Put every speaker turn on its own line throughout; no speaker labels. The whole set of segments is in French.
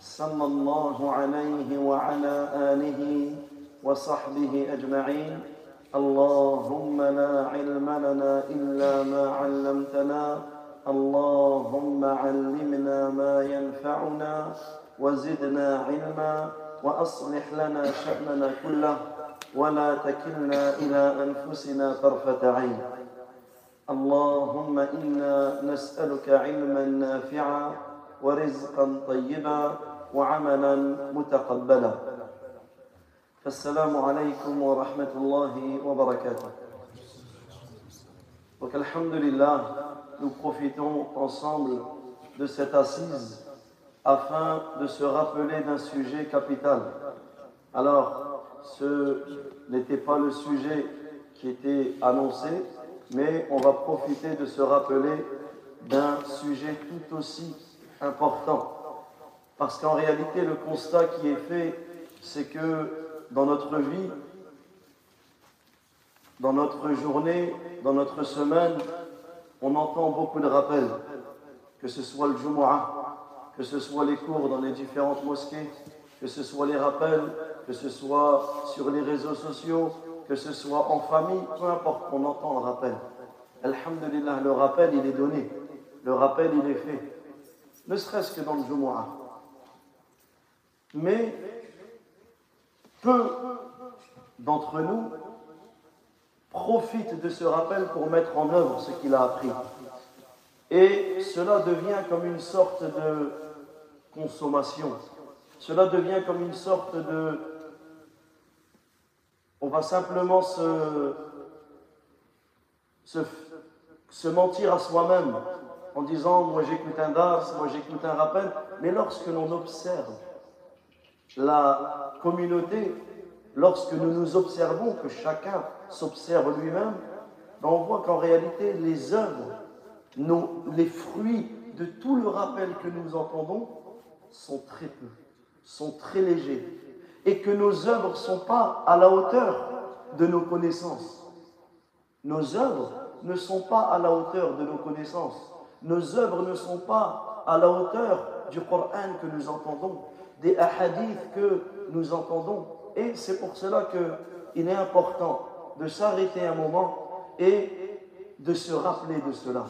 صلى الله عليه وعلى آله وصحبه أجمعين. اللهم لا علم لنا إلا ما علمتنا. اللهم علمنا ما ينفعنا وزدنا علما وأصلح لنا شأننا كله ولا تكلنا إلى أنفسنا طرفة عين. اللهم إنا نسألك علما نافعا ورزقا طيبا وعملا متقبلا فالسلام عليكم ورحمة الله وبركاته Donc, Alhamdulillah, nous profitons ensemble de cette assise afin de se rappeler d'un sujet capital. Alors, ce n'était pas le sujet qui était annoncé, mais on va profiter de se rappeler d'un sujet tout aussi important. Parce qu'en réalité, le constat qui est fait, c'est que dans notre vie, dans notre journée, dans notre semaine, on entend beaucoup de rappels, que ce soit le Jumu'ah, que ce soit les cours dans les différentes mosquées, que ce soit les rappels, que ce soit sur les réseaux sociaux, que ce soit en famille, peu importe, on entend le rappel. Alhamdulillah, le rappel, il est donné. Le rappel, il est fait. Ne serait-ce que dans le Jumu'ah. Mais peu d'entre nous profitent de ce rappel pour mettre en œuvre ce qu'il a appris. Et cela devient comme une sorte de consommation. Cela devient comme une sorte de... On va simplement se, se, mentir à soi-même en disant moi j'écoute un dars, moi j'écoute un rappel, mais lorsque l'on observe la communauté, lorsque nous nous observons, que chacun s'observe lui-même, ben, on voit qu'en réalité les œuvres, les fruits de tout le rappel que nous entendons sont très peu, sont très légers, et que nos œuvres ne sont pas à la hauteur de nos connaissances. Nos œuvres ne sont pas à la hauteur de nos connaissances. Nos œuvres ne sont pas à la hauteur du Coran que nous entendons, des hadiths que nous entendons. Et c'est pour cela qu'il est important de s'arrêter un moment et de se rappeler de cela.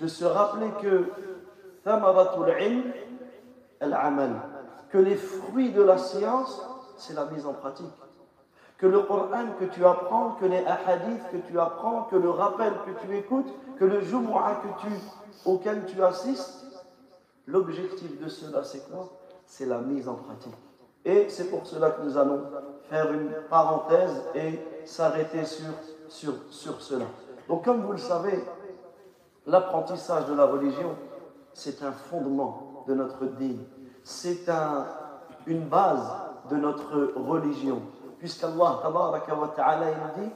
De se rappeler que que les fruits de la science, c'est la mise en pratique. Que le Coran que tu apprends, que les hadiths que tu apprends, que le rappel que tu écoutes, que le Jumu'ah que tu, auquel tu assistes, l'objectif de cela, c'est quoi? C'est la mise en pratique. Et c'est pour cela que nous allons faire une parenthèse et s'arrêter sur, cela. Donc comme vous le savez, l'apprentissage de la religion, c'est un fondement de notre dîme. C'est un, une base de notre religion. Puisqu'Allah wa ta'ala dit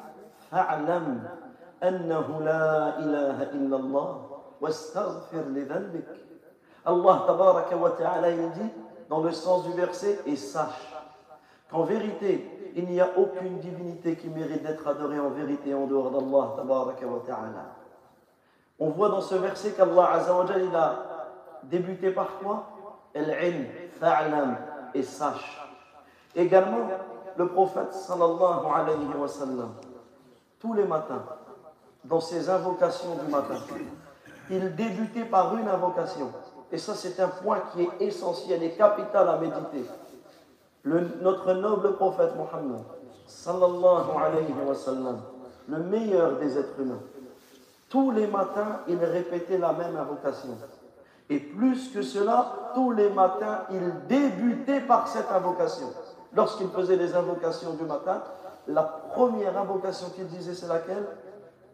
la dit dans le sens du verset et sache qu'en vérité il n'y a aucune divinité qui mérite d'être adorée en vérité en dehors d'Allah. On voit dans ce verset qu'Allah azawajal il a débuté par quoi? Et sache. Également, le prophète sallallahu alayhi tous les matins, dans ses invocations du matin, il débutait par une invocation. Et ça, c'est un point qui est essentiel et capital à méditer. Notre noble prophète Mohammed, sallallahu alayhi wa le meilleur des êtres humains, tous les matins, il répétait la même invocation. Et plus que cela, tous les matins, il débutait par cette invocation. Lorsqu'il faisait les invocations du matin, la première invocation qu'il disait, c'est laquelle?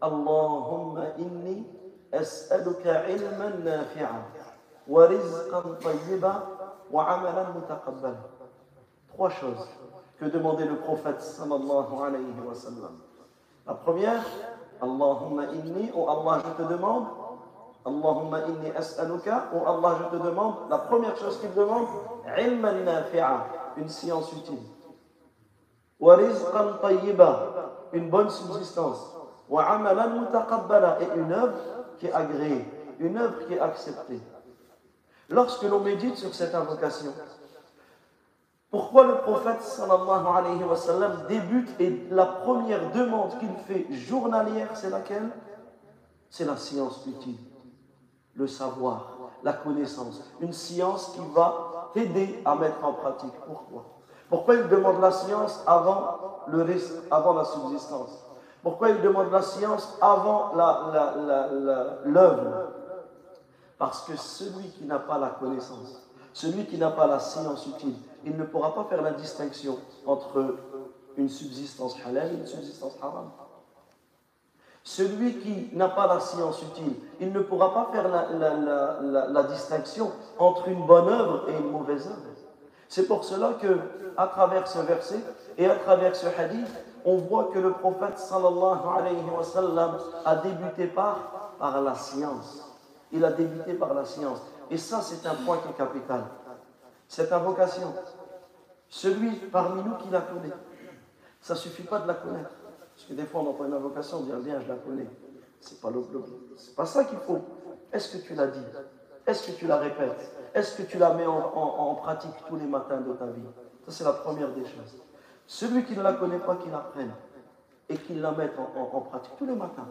Allahumma inni as'aluka ilman nafi'a tayyiba wa amalan mutaqabbala. Trois choses que demandait le prophète sallallahu alayhi wa sallam. La première, Allahumma inni, ou Allah je te demande, Allahumma inni as'aluka, ou Allah je te demande, la première chose qu'il demande, ilman nafi'a, une science utile. Wa rizqan une bonne subsistance. Wa amalan et une œuvre qui est agréée, une œuvre qui est acceptée. Lorsque l'on médite sur cette invocation, pourquoi le prophète débute et la première demande qu'il fait journalière, c'est laquelle? C'est la science utile, le savoir, la connaissance. Une science qui va t'aider à mettre en pratique. Pourquoi? Pourquoi il demande la science avant le risque, avant la subsistance? Pourquoi il demande la science avant l'œuvre? Parce que celui qui n'a pas la connaissance, celui qui n'a pas la science utile, il ne pourra pas faire la distinction entre une subsistance halal et une subsistance haram. Celui qui n'a pas la science utile, il ne pourra pas faire la, distinction entre une bonne œuvre et une mauvaise œuvre. C'est pour cela que, à travers ce verset et à travers ce hadith, on voit que le prophète sallallahu alayhi wa sallam a débuté par, par la science. Il a débuté par la science. Et ça, c'est un point qui est capital. Cette invocation, celui parmi nous qui la connaît, ça ne suffit pas de la connaître. Parce que des fois, on entend une invocation, on dit, ah, bien, je la connais. C'est pas C'est pas ça qu'il faut. Est-ce que tu l'as dit? Est-ce que tu la répètes? Est-ce que tu la mets en, pratique tous les matins de ta vie? Ça, c'est la première des choses. Celui qui ne la connaît pas, qu'il l'apprenne et qu'il la mette en pratique tous les matins.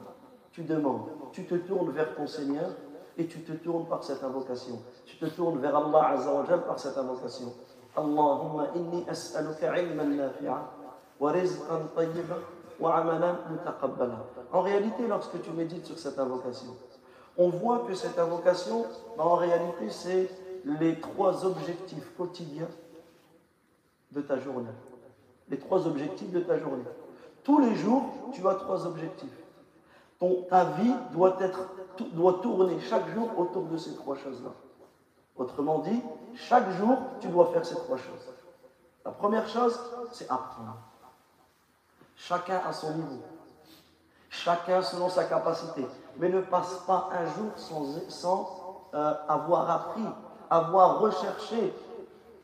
Tu demandes, tu te tournes vers ton Seigneur et tu te tournes par cette invocation. Tu te tournes vers Allah Azzawajal par cette invocation. Allahumma inni as'aluka ilman nafi'a wa rizqan tayyiba wa amalan mutaqabbala. En réalité, lorsque tu médites sur cette invocation, on voit que cette invocation, ben, en réalité, c'est les trois objectifs quotidiens de ta journée. Les trois objectifs de ta journée. Tous les jours, tu as trois objectifs. Ta vie doit, être, doit tourner chaque jour autour de ces trois choses-là. Autrement dit, chaque jour, tu dois faire ces trois choses. La première chose, c'est apprendre. Chacun à son niveau. Chacun selon sa capacité. Mais ne passe pas un jour sans, euh, avoir appris, avoir recherché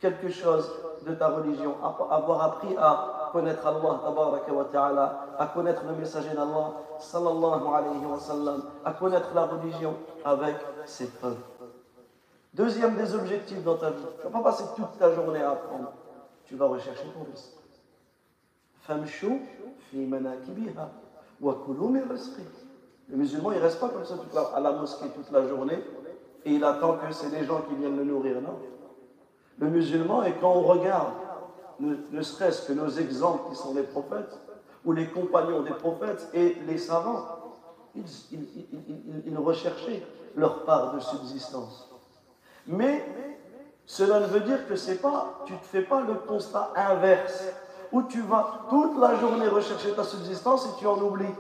quelque chose de ta religion, avoir appris à connaître Allah, à connaître le messager d'Allah, sallallahu wa à connaître la religion avec ses preuves. Deuxième des objectifs dans ta vie, tu ne vas pas passer toute ta journée à apprendre, tu vas rechercher ton risque. Wa Le musulman, il ne reste pas comme ça à la mosquée toute la journée et il attend que c'est les gens qui viennent le nourrir. Non? Le musulman, et quand on regarde, ne, serait-ce que nos exemples qui sont les prophètes, ou les compagnons des prophètes et les savants, ils, recherchaient leur part de subsistance. Mais cela ne veut dire que c'est pas, tu ne fais pas le constat inverse, où tu vas toute la journée rechercher ta subsistance et tu en oublies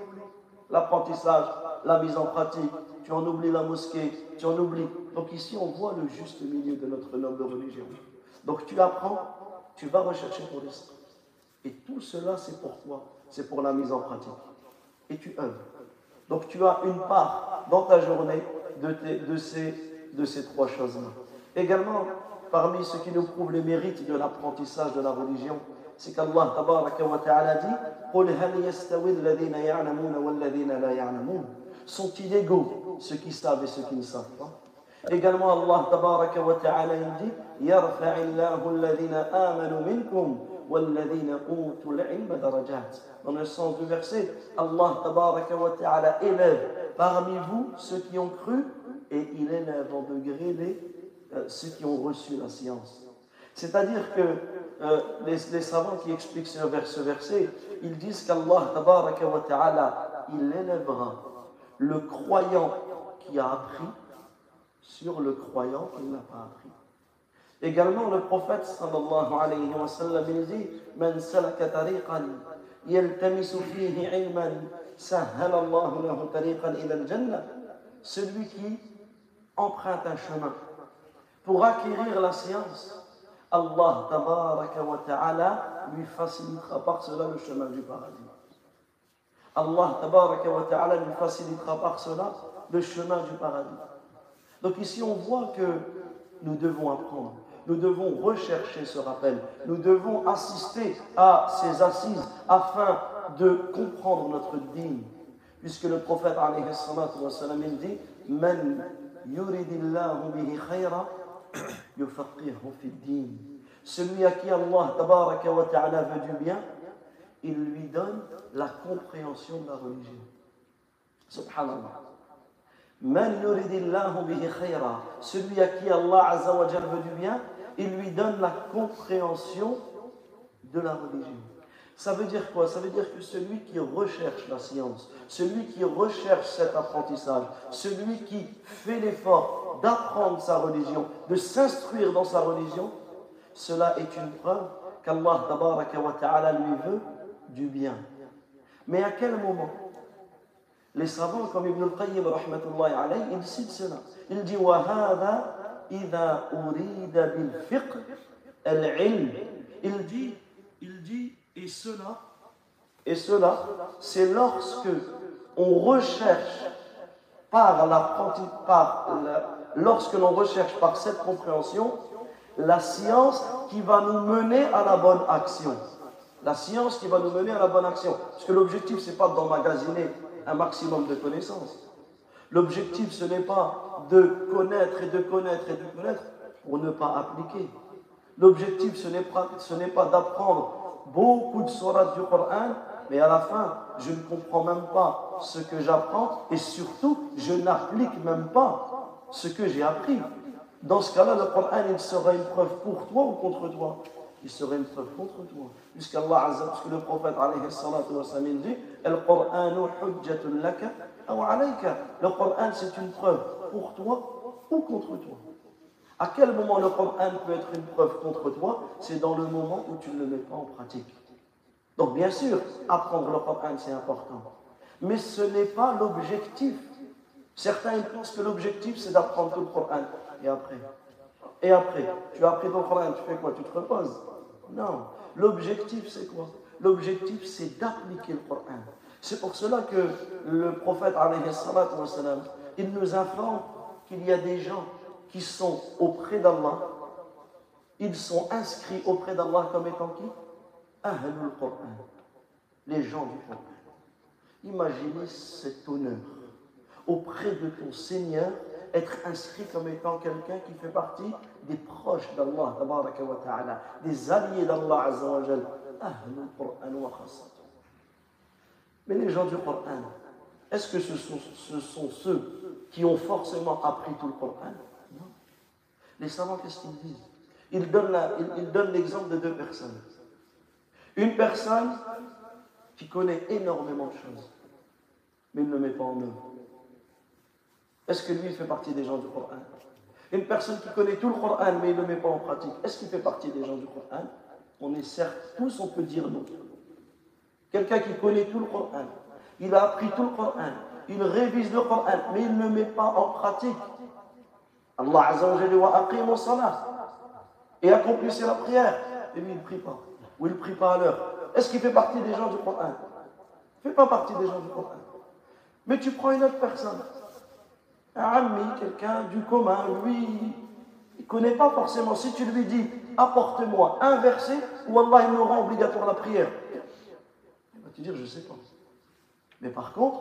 l'apprentissage, la mise en pratique, tu en oublies la mosquée, tu en oublies. Donc ici, on voit le juste milieu de notre noble religion. Donc tu apprends, tu vas rechercher ton risque. Et tout cela, c'est pour toi, c'est pour la mise en pratique. Et tu œuvres. Donc tu as une part dans ta journée de, ces, trois choses-là. Également, parmi ce qui nous prouve les mérites de l'apprentissage de la religion, c'est qu'Allah ta'ala dit Sont-ils égaux ceux qui savent et ceux qui ne savent pas Également, Allah ta'ala dit Dans le sens du verset, Allah ta'ala élève parmi vous ceux qui ont cru et il élève en degré les, euh, ceux qui ont reçu la science. C'est-à-dire que euh, les, savants qui expliquent ce, verset, ils disent qu'Allah ta'ala, il élèvera le croyant qui a appris sur le croyant qui n'a pas appris. Également, le prophète sallallahu alayhi wa sallam il dit Man salaka tariqan yaltamisu fihi ilman sahhala Allah lahu tariqan ila al-jannah Celui qui emprunte un chemin pour acquérir la science, Allah tabaraka wa ta'ala lui facilitera par cela le chemin du paradis. Allah tabaraka wa ta'ala lui facilitera par cela le chemin du paradis. Donc ici on voit que nous devons apprendre, nous devons rechercher ce rappel, nous devons assister à ces assises afin de comprendre notre dîme. Puisque le prophète il dit Man bihi khayra. Celui à qui Allah wa ta'ala veut du bien, il lui donne la compréhension de la religion. Subhanallah. Man yuridillahu bihi khayra. Celui à qui Allah azza wa jalla veut du bien, il lui donne la compréhension de la religion. Ça veut dire quoi? Ça veut dire que celui qui recherche la science, celui qui recherche cet apprentissage, celui qui fait l'effort d'apprendre sa religion, de s'instruire dans sa religion, cela est une preuve qu'Allah lui veut du bien. Mais à quel moment? Les savants comme Ibn al-Qayyim ils cela. Il dit Il dit, et cela, c'est lorsque on recherche par par lorsque l'on recherche par cette compréhension la science qui va nous mener à la bonne action. La science qui va nous mener à la bonne action. Parce que l'objectif, ce n'est pas d'emmagasiner un maximum de connaissances. L'objectif, ce n'est pas de connaître et de connaître et de connaître pour ne pas appliquer. L'objectif, ce n'est pas, d'apprendre beaucoup de sourates du Coran, mais à la fin, je ne comprends même pas ce que j'apprends et surtout, je n'applique même pas ce que j'ai appris. Dans ce cas-là, le Coran, il sera une preuve pour toi ou contre toi Il sera une preuve contre toi. Puisqu'Allah Azza, puisque le prophète alayhi wa sallam dit Le Coran, c'est une preuve pour toi ou contre toi. À quel moment le Coran peut être une preuve contre toi? C'est dans le moment où tu ne le mets pas en pratique. Donc bien sûr, apprendre le Coran, c'est important. Mais ce n'est pas l'objectif. Certains ils pensent que l'objectif, c'est d'apprendre le Coran. Et après? Et après Tu as appris ton Coran, tu fais quoi? Tu te reposes? Non. L'objectif, c'est quoi? L'objectif, c'est d'appliquer le Coran. C'est pour cela que le prophète, il nous informe qu'il y a des gens qui sont auprès d'Allah, ils sont inscrits auprès d'Allah comme étant qui? Ahlul Qur'an, les gens du Coran. Imaginez cet honneur auprès de ton Seigneur, être inscrit comme étant quelqu'un qui fait partie des proches d'Allah, des alliés d'Allah Azzawajal. Mais les gens du Coran, est-ce que ce sont, ce sont ceux qui ont forcément appris tout le Coran les savants, qu'est-ce qu'ils disent? Ils donnent l'exemple de deux personnes. Une personne qui connaît énormément de choses, mais il ne le met pas en œuvre. Est-ce que lui, il fait partie des gens du Coran? Une personne qui connaît tout le Coran, mais il ne le met pas en pratique, est-ce qu'il fait partie des gens du Coran? On est certes, tous, on peut dire non. Quelqu'un qui connaît tout le Coran, il a appris tout le Coran, il révise le Coran, mais il ne le met pas en pratique. Allah Azza wa Jalla salat et accomplissez la prière. Et lui, il ne prie pas. Ou il ne prie pas à l'heure. Est-ce qu'il fait partie des gens du Coran? Il ne fait pas partie des gens du Coran. Mais tu prends une autre personne, un ami, quelqu'un du commun, lui, il ne connaît pas forcément. Si tu lui dis, apporte-moi un verset où Allah il nous rend obligatoire la prière, il va te dire, je ne sais pas. Mais par contre,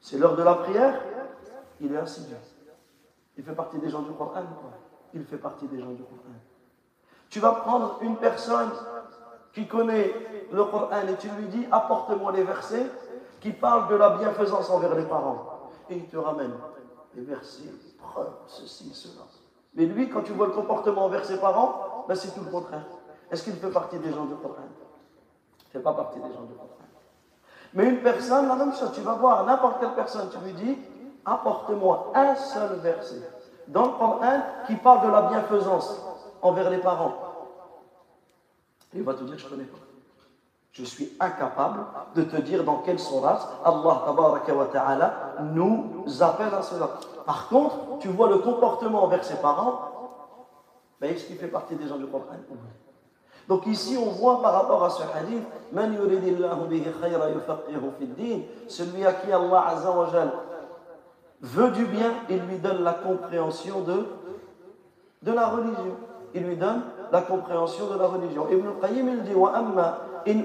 c'est l'heure de la prière, il est assidu. Il fait partie des gens du Coran Il fait partie des gens du Coran. Tu vas prendre une personne qui connaît le Coran et tu lui dis apporte-moi les versets qui parlent de la bienfaisance envers les parents. Et il te ramène les versets, preuves, ceci, cela. Mais lui, quand tu vois le comportement envers ses parents, ben c'est tout le contraire. Est-ce qu'il fait partie des gens du Coran Il ne fait pas partie des gens du Coran. Mais une personne, la même chose, tu vas voir n'importe quelle personne, tu lui dis apporte-moi un seul verset dans le Coran qui parle de la bienfaisance envers les parents. il va te dire, je ne connais pas. Je suis incapable de te dire dans quelle sourate Allah nous appelle à cela. Par contre, tu vois le comportement envers ses parents, Ben, est-ce qu'il fait partie des gens du Coran? Donc ici, on voit par rapport à ce hadith, celui à qui Allah veut du bien, il lui donne la compréhension de, la religion. Il lui donne la compréhension de la religion. Ibn amma il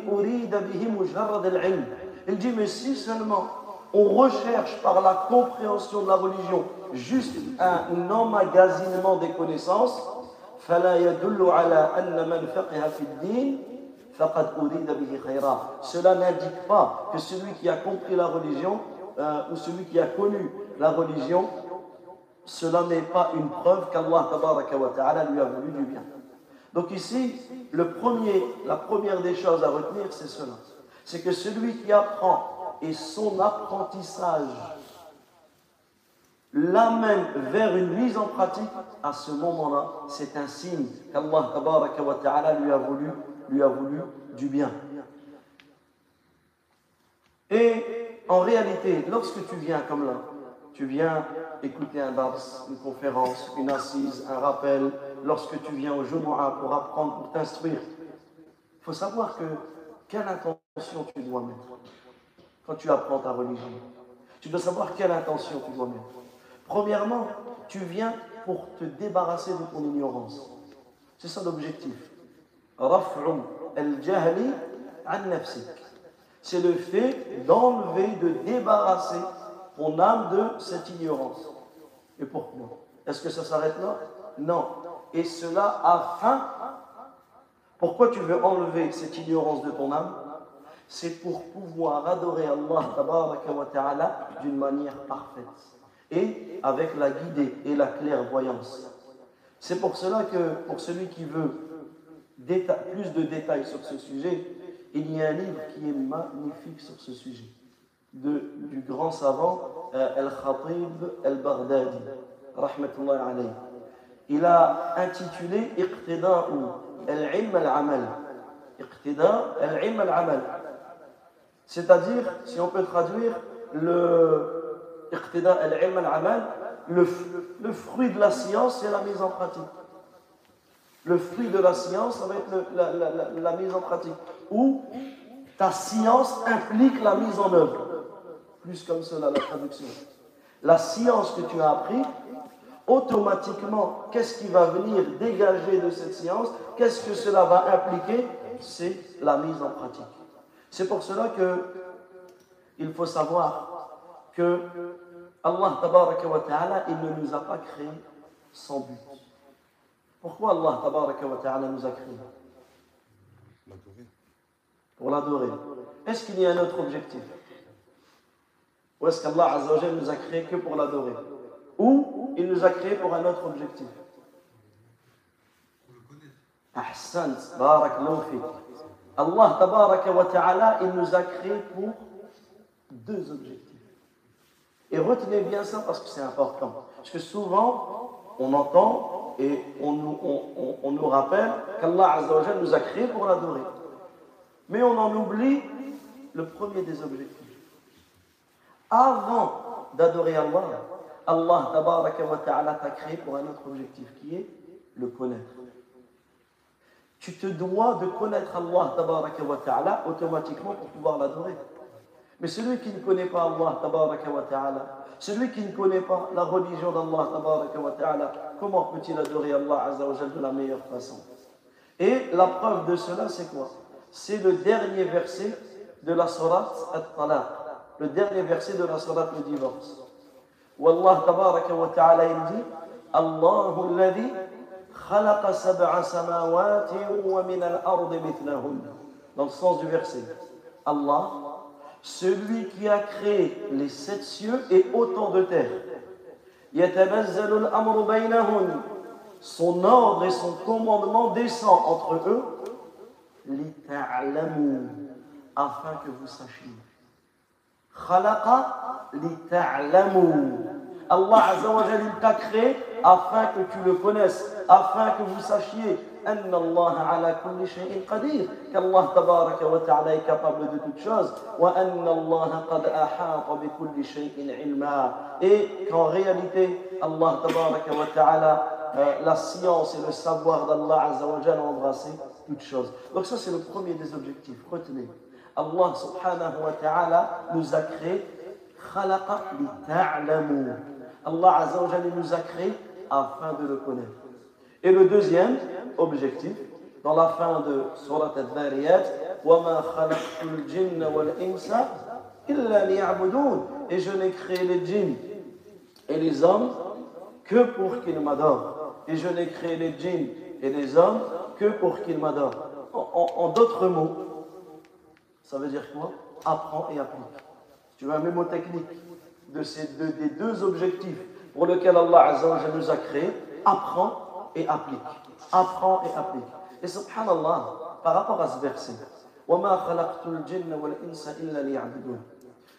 dit, mais si seulement on recherche par la compréhension de la religion juste un emmagasinement des connaissances, cela n'indique pas que celui qui a compris la religion euh, ou celui qui a connu la religion, cela n'est pas une preuve qu'Allah lui a voulu du bien. Donc ici, la première des choses à retenir, c'est cela. C'est que celui qui apprend et son apprentissage l'amène vers une mise en pratique, à ce moment-là, c'est un signe qu'Allah lui a voulu, lui a voulu du bien. Et en réalité, lorsque tu viens comme là, tu viens écouter un dars, une conférence, une assise, un rappel, lorsque tu viens au Jumu'ah pour apprendre, pour t'instruire, il faut savoir que quelle intention tu dois mettre quand tu apprends ta religion. Tu dois savoir quelle intention tu dois mettre. Premièrement, tu viens pour te débarrasser de ton ignorance. C'est ça l'objectif. C'est le fait d'enlever, de débarrasser ton âme de cette ignorance. Et pourquoi? Est-ce que ça s'arrête là? Non. Et cela afin. Pourquoi tu veux enlever cette ignorance de ton âme? C'est pour pouvoir adorer Allah d'une manière parfaite et avec la guidée et la clairvoyance. C'est pour cela que pour celui qui veut plus de détails sur ce sujet, il y a un livre qui est magnifique sur ce sujet, du grand savant euh, Al-Khatib Al-Baghdadi, rahmatullahi alayhi. Il a intitulé Iqtida'u al-ilm al-amal. Iqtida' al-ilm al-amal. C'est-à-dire, si on peut traduire, le, le, le fruit de la science, c'est la mise en pratique. Le fruit de la science, ça va être la, mise en pratique. Ou ta science implique la mise en œuvre. Plus comme cela, la traduction. La science que tu as appris, automatiquement, qu'est-ce qui va venir dégager de cette science? Qu'est-ce que cela va impliquer? C'est la mise en pratique. C'est pour cela que il faut savoir que Allah wa ta'ala, il ne nous a pas créés sans but. Pourquoi Allah wa ta'ala nous a créés? Pour l'adorer. Est-ce qu'il y a un autre objectif? Ou est-ce qu'Allah nous a créés que pour l'adorer? Ou il nous a créés pour un autre objectif Ahsan, Allah wa ta'ala, il nous a créés pour deux objectifs. Et retenez bien ça parce que c'est important. Parce que souvent, on entend et on nous, on, on, nous rappelle qu'Allah nous a créés pour l'adorer. Mais on en oublie le premier des objectifs. Avant d'adorer Allah, Allah t'a créé pour un autre objectif qui est le connaître. Tu te dois de connaître Allah automatiquement pour pouvoir l'adorer. Mais celui qui ne connaît pas Allah, wa ta'ala, celui qui ne connaît pas la religion d'Allah, wa ta'ala, comment peut-il adorer Allah azza de la meilleure façon? Et la preuve de cela, c'est quoi? C'est le dernier verset de la surat At-Talaq, le dernier verset de la surat le divorce. Ta'ala il dit Allahu alladhi khalaqa sab'a samawati wa min al-ardi mithlahun. Dans le sens du verset. Allah celui qui a créé les sept cieux et autant de terre. Son ordre et son commandement descend entre eux afin que vous sachiez. Allah Azza wa t'a créé afin que tu le connaisses, afin que vous sachiez أن الله على كل شيء قدير كالله تبارك وتعالى est capable de toutes choses وأن الله قد أحاط بكل شيء علما et qu'en réalité Allah تبارك وتعالى euh, la science et le savoir d'Allah Azzawajal ont embrassé toutes choses. Donc ça c'est le premier des objectifs. Retenez. Allah subhanahu wa ta'ala nous a créés Allah afin de le connaître. Et le deuxième objectif, dans la fin de Surat al-Dhariyat, et je n'ai créé les djinns et les hommes que pour qu'ils m'adorent. Et je n'ai créé les djinns et les hommes que pour qu'ils m'adorent. En d'autres mots, ça veut dire quoi? Apprends et applique. Tu veux un mémo technique de ces deux, des deux objectifs pour lesquels Allah nous a créés, apprends et applique. Apprends et applique. Et subhanallah, par rapport à ce verset,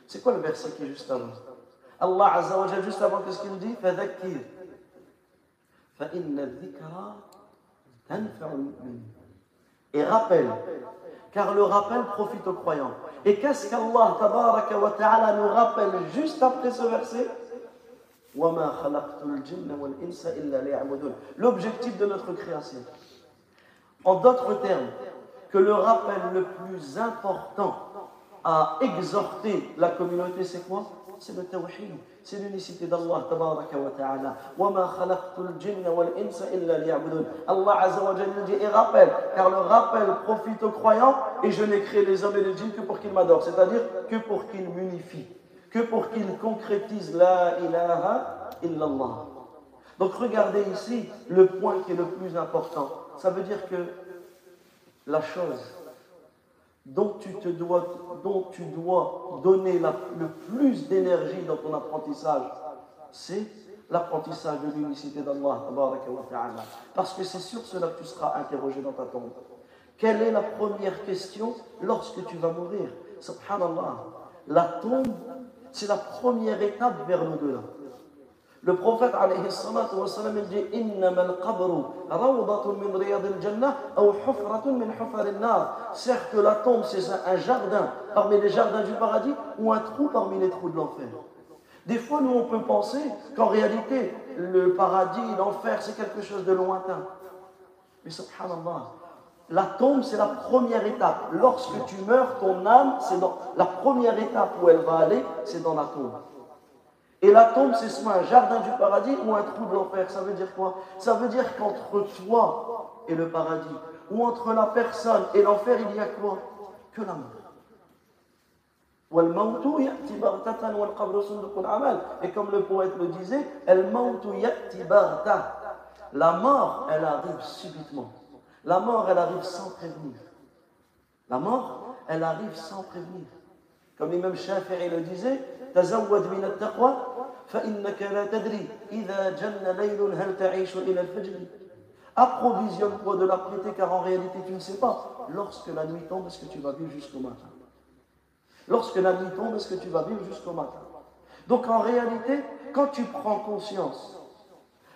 c'est quoi le verset qui est juste avant? Allah juste avant, qu'est-ce qu'il dit Et rappelle, car le rappel profite aux croyants. Et qu'est-ce qu'Allah ta'ala nous rappelle juste après ce verset? L'objectif de notre création. En d'autres termes, que le rappel le plus important à exhorter la communauté, c'est quoi? C'est le tawhid, c'est l'unicité d'Allah tabaraka wa ta'ala. Allah Azza wa Jalla dit et rappelle, car le rappel profite aux croyants et je n'ai créé les hommes et les djinns que pour qu'ils m'adorent, c'est-à-dire que pour qu'ils m'unifient, que pour qu'ils concrétisent la ilaha illallah. Donc regardez ici le point qui est le plus important. Ça veut dire que la chose dont tu, dois donner le plus d'énergie dans ton apprentissage, c'est l'apprentissage de l'unicité d'Allah. Parce que c'est sur cela que tu seras interrogé dans ta tombe. Quelle est la première question lorsque tu vas mourir? Subhanallah. La tombe, c'est la première étape vers l'au-delà. Le prophète alayhi wa sallam, il dit Innama al-qabru min al-jannah ou min al-nar. Certes, la tombe, c'est un jardin parmi les jardins du paradis ou un trou parmi les trous de l'enfer. Des fois, nous, on peut penser qu'en réalité, le paradis, l'enfer, c'est quelque chose de lointain. Mais subhanallah, la tombe, c'est la première étape. Lorsque tu meurs, ton âme, c'est la première étape où elle va aller, c'est dans la tombe. Et la tombe, c'est soit un jardin du paradis ou un trou de l'enfer. Ça veut dire quoi? Ça veut dire qu'entre toi et le paradis, ou entre la personne et l'enfer, il y a quoi? Que la mort. Et comme le poète le disait, la mort, elle arrive subitement. La mort, elle arrive sans prévenir. La mort, elle arrive sans prévenir. Comme l'imam Shafi'i le disait, تزود من التقوى فإنك لا تدري إذا جن ليل هل تعيش إلى الفجر Approvisionne-toi de la piété car en réalité tu ne sais pas. Lorsque la nuit tombe, est-ce que tu vas vivre jusqu'au matin Lorsque la nuit tombe, est-ce que tu vas vivre jusqu'au matin Donc en réalité, quand tu prends conscience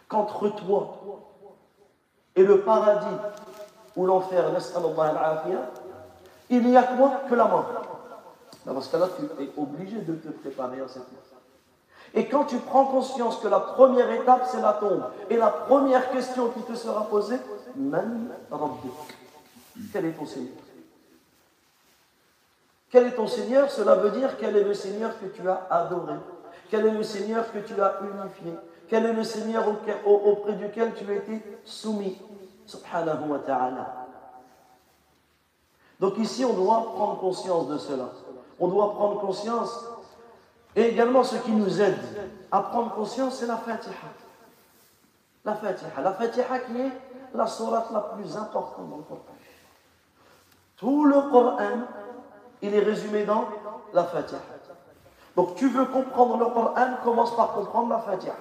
qu'entre toi et le paradis ou l'enfer, il n'y a quoi que la mort. Dans ce cas-là, tu es obligé de te préparer à cette mort. Et quand tu prends conscience que la première étape, c'est la tombe, et la première question qui te sera posée, Man Quel est ton Seigneur? Quel est ton Seigneur? Cela veut dire quel est le Seigneur que tu as adoré, quel est le Seigneur que tu as unifié, quel est le Seigneur auprès duquel tu as été soumis? Subhanahu wa ta'ala. Donc ici, on doit prendre conscience de cela on doit prendre conscience. Et également, ce qui nous aide à prendre conscience, c'est la Fatiha. La Fatiha. La Fatiha qui est la sourate la plus importante dans le Coran. Tout le Coran, il est résumé dans la Fatiha. Donc tu veux comprendre le Coran, commence par comprendre la Fatiha.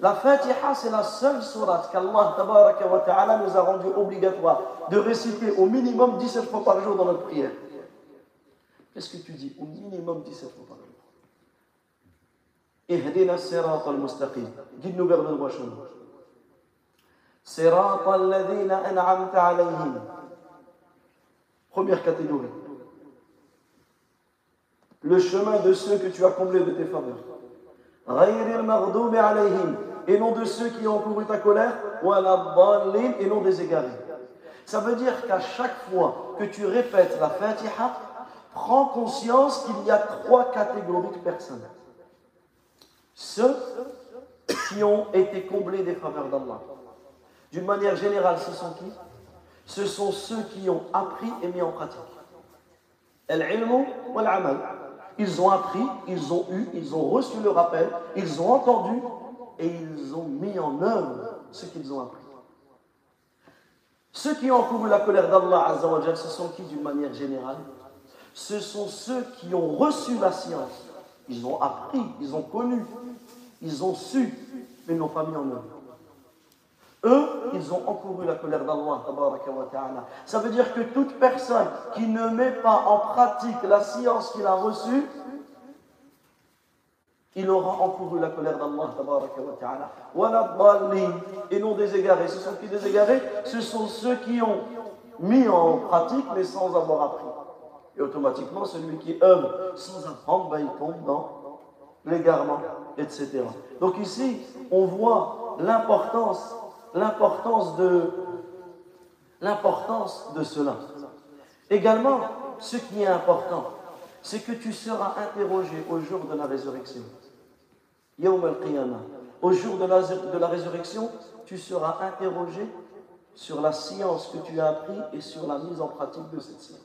La Fatiha, c'est la seule sourate qu'Allah nous a rendu obligatoire de réciter au minimum 17 fois par jour dans notre prière. Qu'est-ce que tu dis Au minimum 17 fois par jour. Ihdina sirat al-mustaqim. Guide-nous vers le droit chemin. Sirat al-ladhina an'amta alayhim. Première catégorie. Le chemin de ceux que tu as comblés de tes faveurs. غير المغضوب عليهم et non de ceux qui ont couru ta colère, et non des égarés. Ça veut dire qu'à chaque fois que tu répètes la Fatiha, prends conscience qu'il y a trois catégories de personnes. Ceux qui ont été comblés des faveurs d'Allah. D'une manière générale, ce sont qui? Ce sont ceux qui ont appris et mis en pratique. Ils ont appris, ils ont eu, ils ont reçu le rappel, ils ont entendu et ils ont mis en œuvre ce qu'ils ont appris. Ceux qui ont encouru la colère d'Allah, ce sont qui d'une manière générale? Ce sont ceux qui ont reçu la science. Ils ont appris, ils ont connu, ils ont su, mais n'ont pas mis en œuvre. Eux, ils ont encouru la colère d'Allah. Ça veut dire que toute personne qui ne met pas en pratique la science qu'il a reçue, il aura encouru la colère d'Allah. Et non des égarés. Ce sont qui des égarés? Ce sont ceux qui ont mis en pratique mais sans avoir appris. Et automatiquement, celui qui œuvre sans apprendre, ben, il tombe dans l'égarement, etc. Donc ici, on voit l'importance, l'importance de, l'importance de cela. Également, ce qui est important, c'est que tu seras interrogé au jour de la résurrection. Au jour de la, de la résurrection, tu seras interrogé sur la science que tu as appris et sur la mise en pratique de cette science.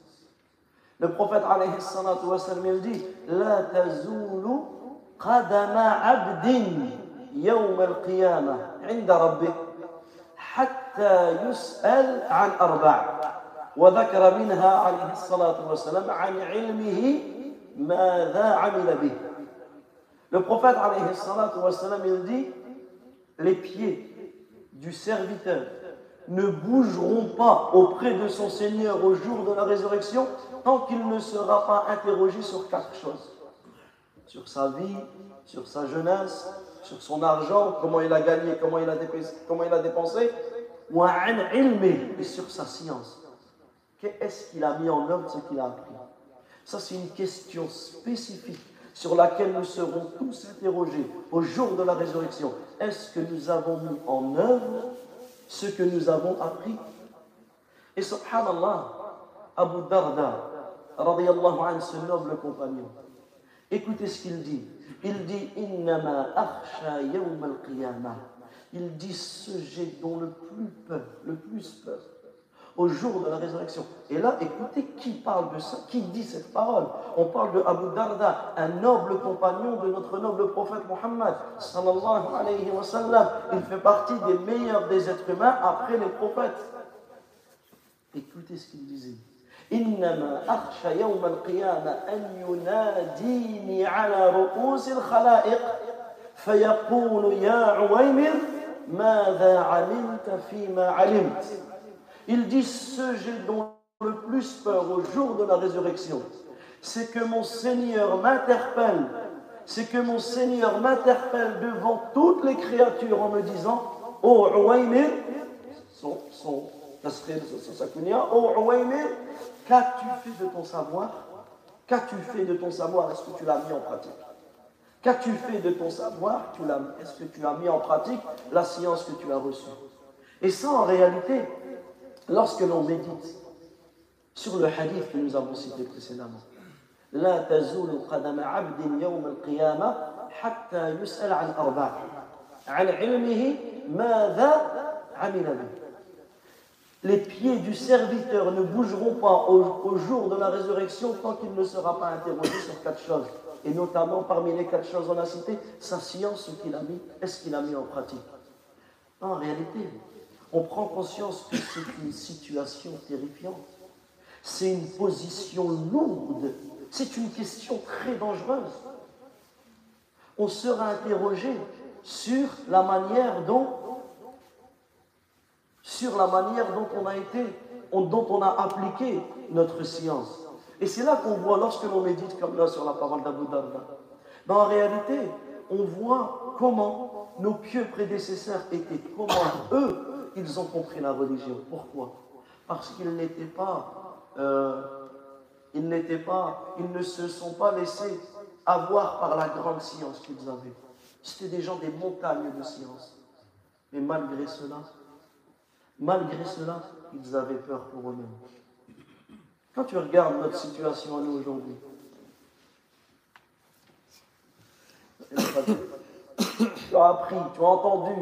Le prophète alayhi salatu wa sallam, il dit La tazulu qadama abdin yawm al-qiyamah inda rabbih حتى يسأل عن أربع وذكر منها عليه الصلاة والسلام عن علمه ماذا عمل به Le prophète, il dit Les pieds du serviteur ne bougeront pas auprès de son Seigneur au jour de la résurrection tant qu'il ne sera pas interrogé sur quatre choses sur sa vie, sur sa jeunesse, sur son argent, comment il a gagné, comment il a dépensé, comment il a dépensé et sur sa science. Qu'est-ce qu'il a mis en œuvre, ce qu'il a appris? Ça, c'est une question spécifique sur laquelle nous serons tous interrogés au jour de la résurrection. Est-ce que nous avons mis en œuvre ce que nous avons appris? Et subhanallah, Abu Darda, radiyallahu anhu, ce noble compagnon, écoutez ce qu'il dit. Il dit al-qiyamah. Il dit ce j'ai dont le plus peur, le plus peur au jour de la résurrection. Et là, écoutez qui parle de ça, qui dit cette parole. On parle de Abu Darda, un noble compagnon de notre noble prophète Mohammed, sallallahu. Il fait partie des meilleurs des êtres humains après les prophètes. Écoutez ce qu'il disait. إنما أخشى يوم القيامة أن يناديني على رؤوس الخلائق فيقول يا عويمر ماذا علمت فيما علمت il dit ce j'ai dont le plus peur au jour de la résurrection, c'est que mon Seigneur m'interpelle, c'est que mon Seigneur m'interpelle devant toutes les créatures en me disant Oh Uwaymir, son, son, Oh qu'as-tu fait de ton savoir Qu'as-tu fait de ton savoir Est-ce que tu l'as mis en pratique Qu'as-tu fait de ton savoir Est-ce que tu as mis en pratique la science que tu as reçue Et ça, en réalité, Lorsque l'on médite sur le hadith que nous avons cité précédemment, لا تزول قدم عبد يوم القيامة حتى يسأل عن أربع عن علمه ماذا عمل به les pieds du serviteur ne bougeront pas au, jour de la résurrection tant qu'il ne sera pas interrogé sur quatre choses. Et notamment, parmi les quatre choses, on a cité sa science, ce qu'il a mis, est-ce qu'il a mis en pratique? En réalité, on prend conscience que c'est une situation terrifiante. C'est une position lourde. C'est une question très dangereuse. On sera interrogé sur la manière dont sur la manière dont on a été, dont on a appliqué notre science. Et c'est là qu'on voit, lorsque l'on médite comme là sur la parole d'Abu Darda, ben, en réalité, on voit comment nos pieux prédécesseurs étaient, comment eux ils ont compris la religion. Pourquoi? Parce qu'ils n'étaient pas, euh, ils n'étaient pas, ils ne se sont pas laissés avoir par la grande science qu'ils avaient. C'était des gens des montagnes de science. Mais malgré cela, malgré cela, ils avaient peur pour eux-mêmes. Quand tu regardes notre situation à nous aujourd'hui, tu as appris, tu as entendu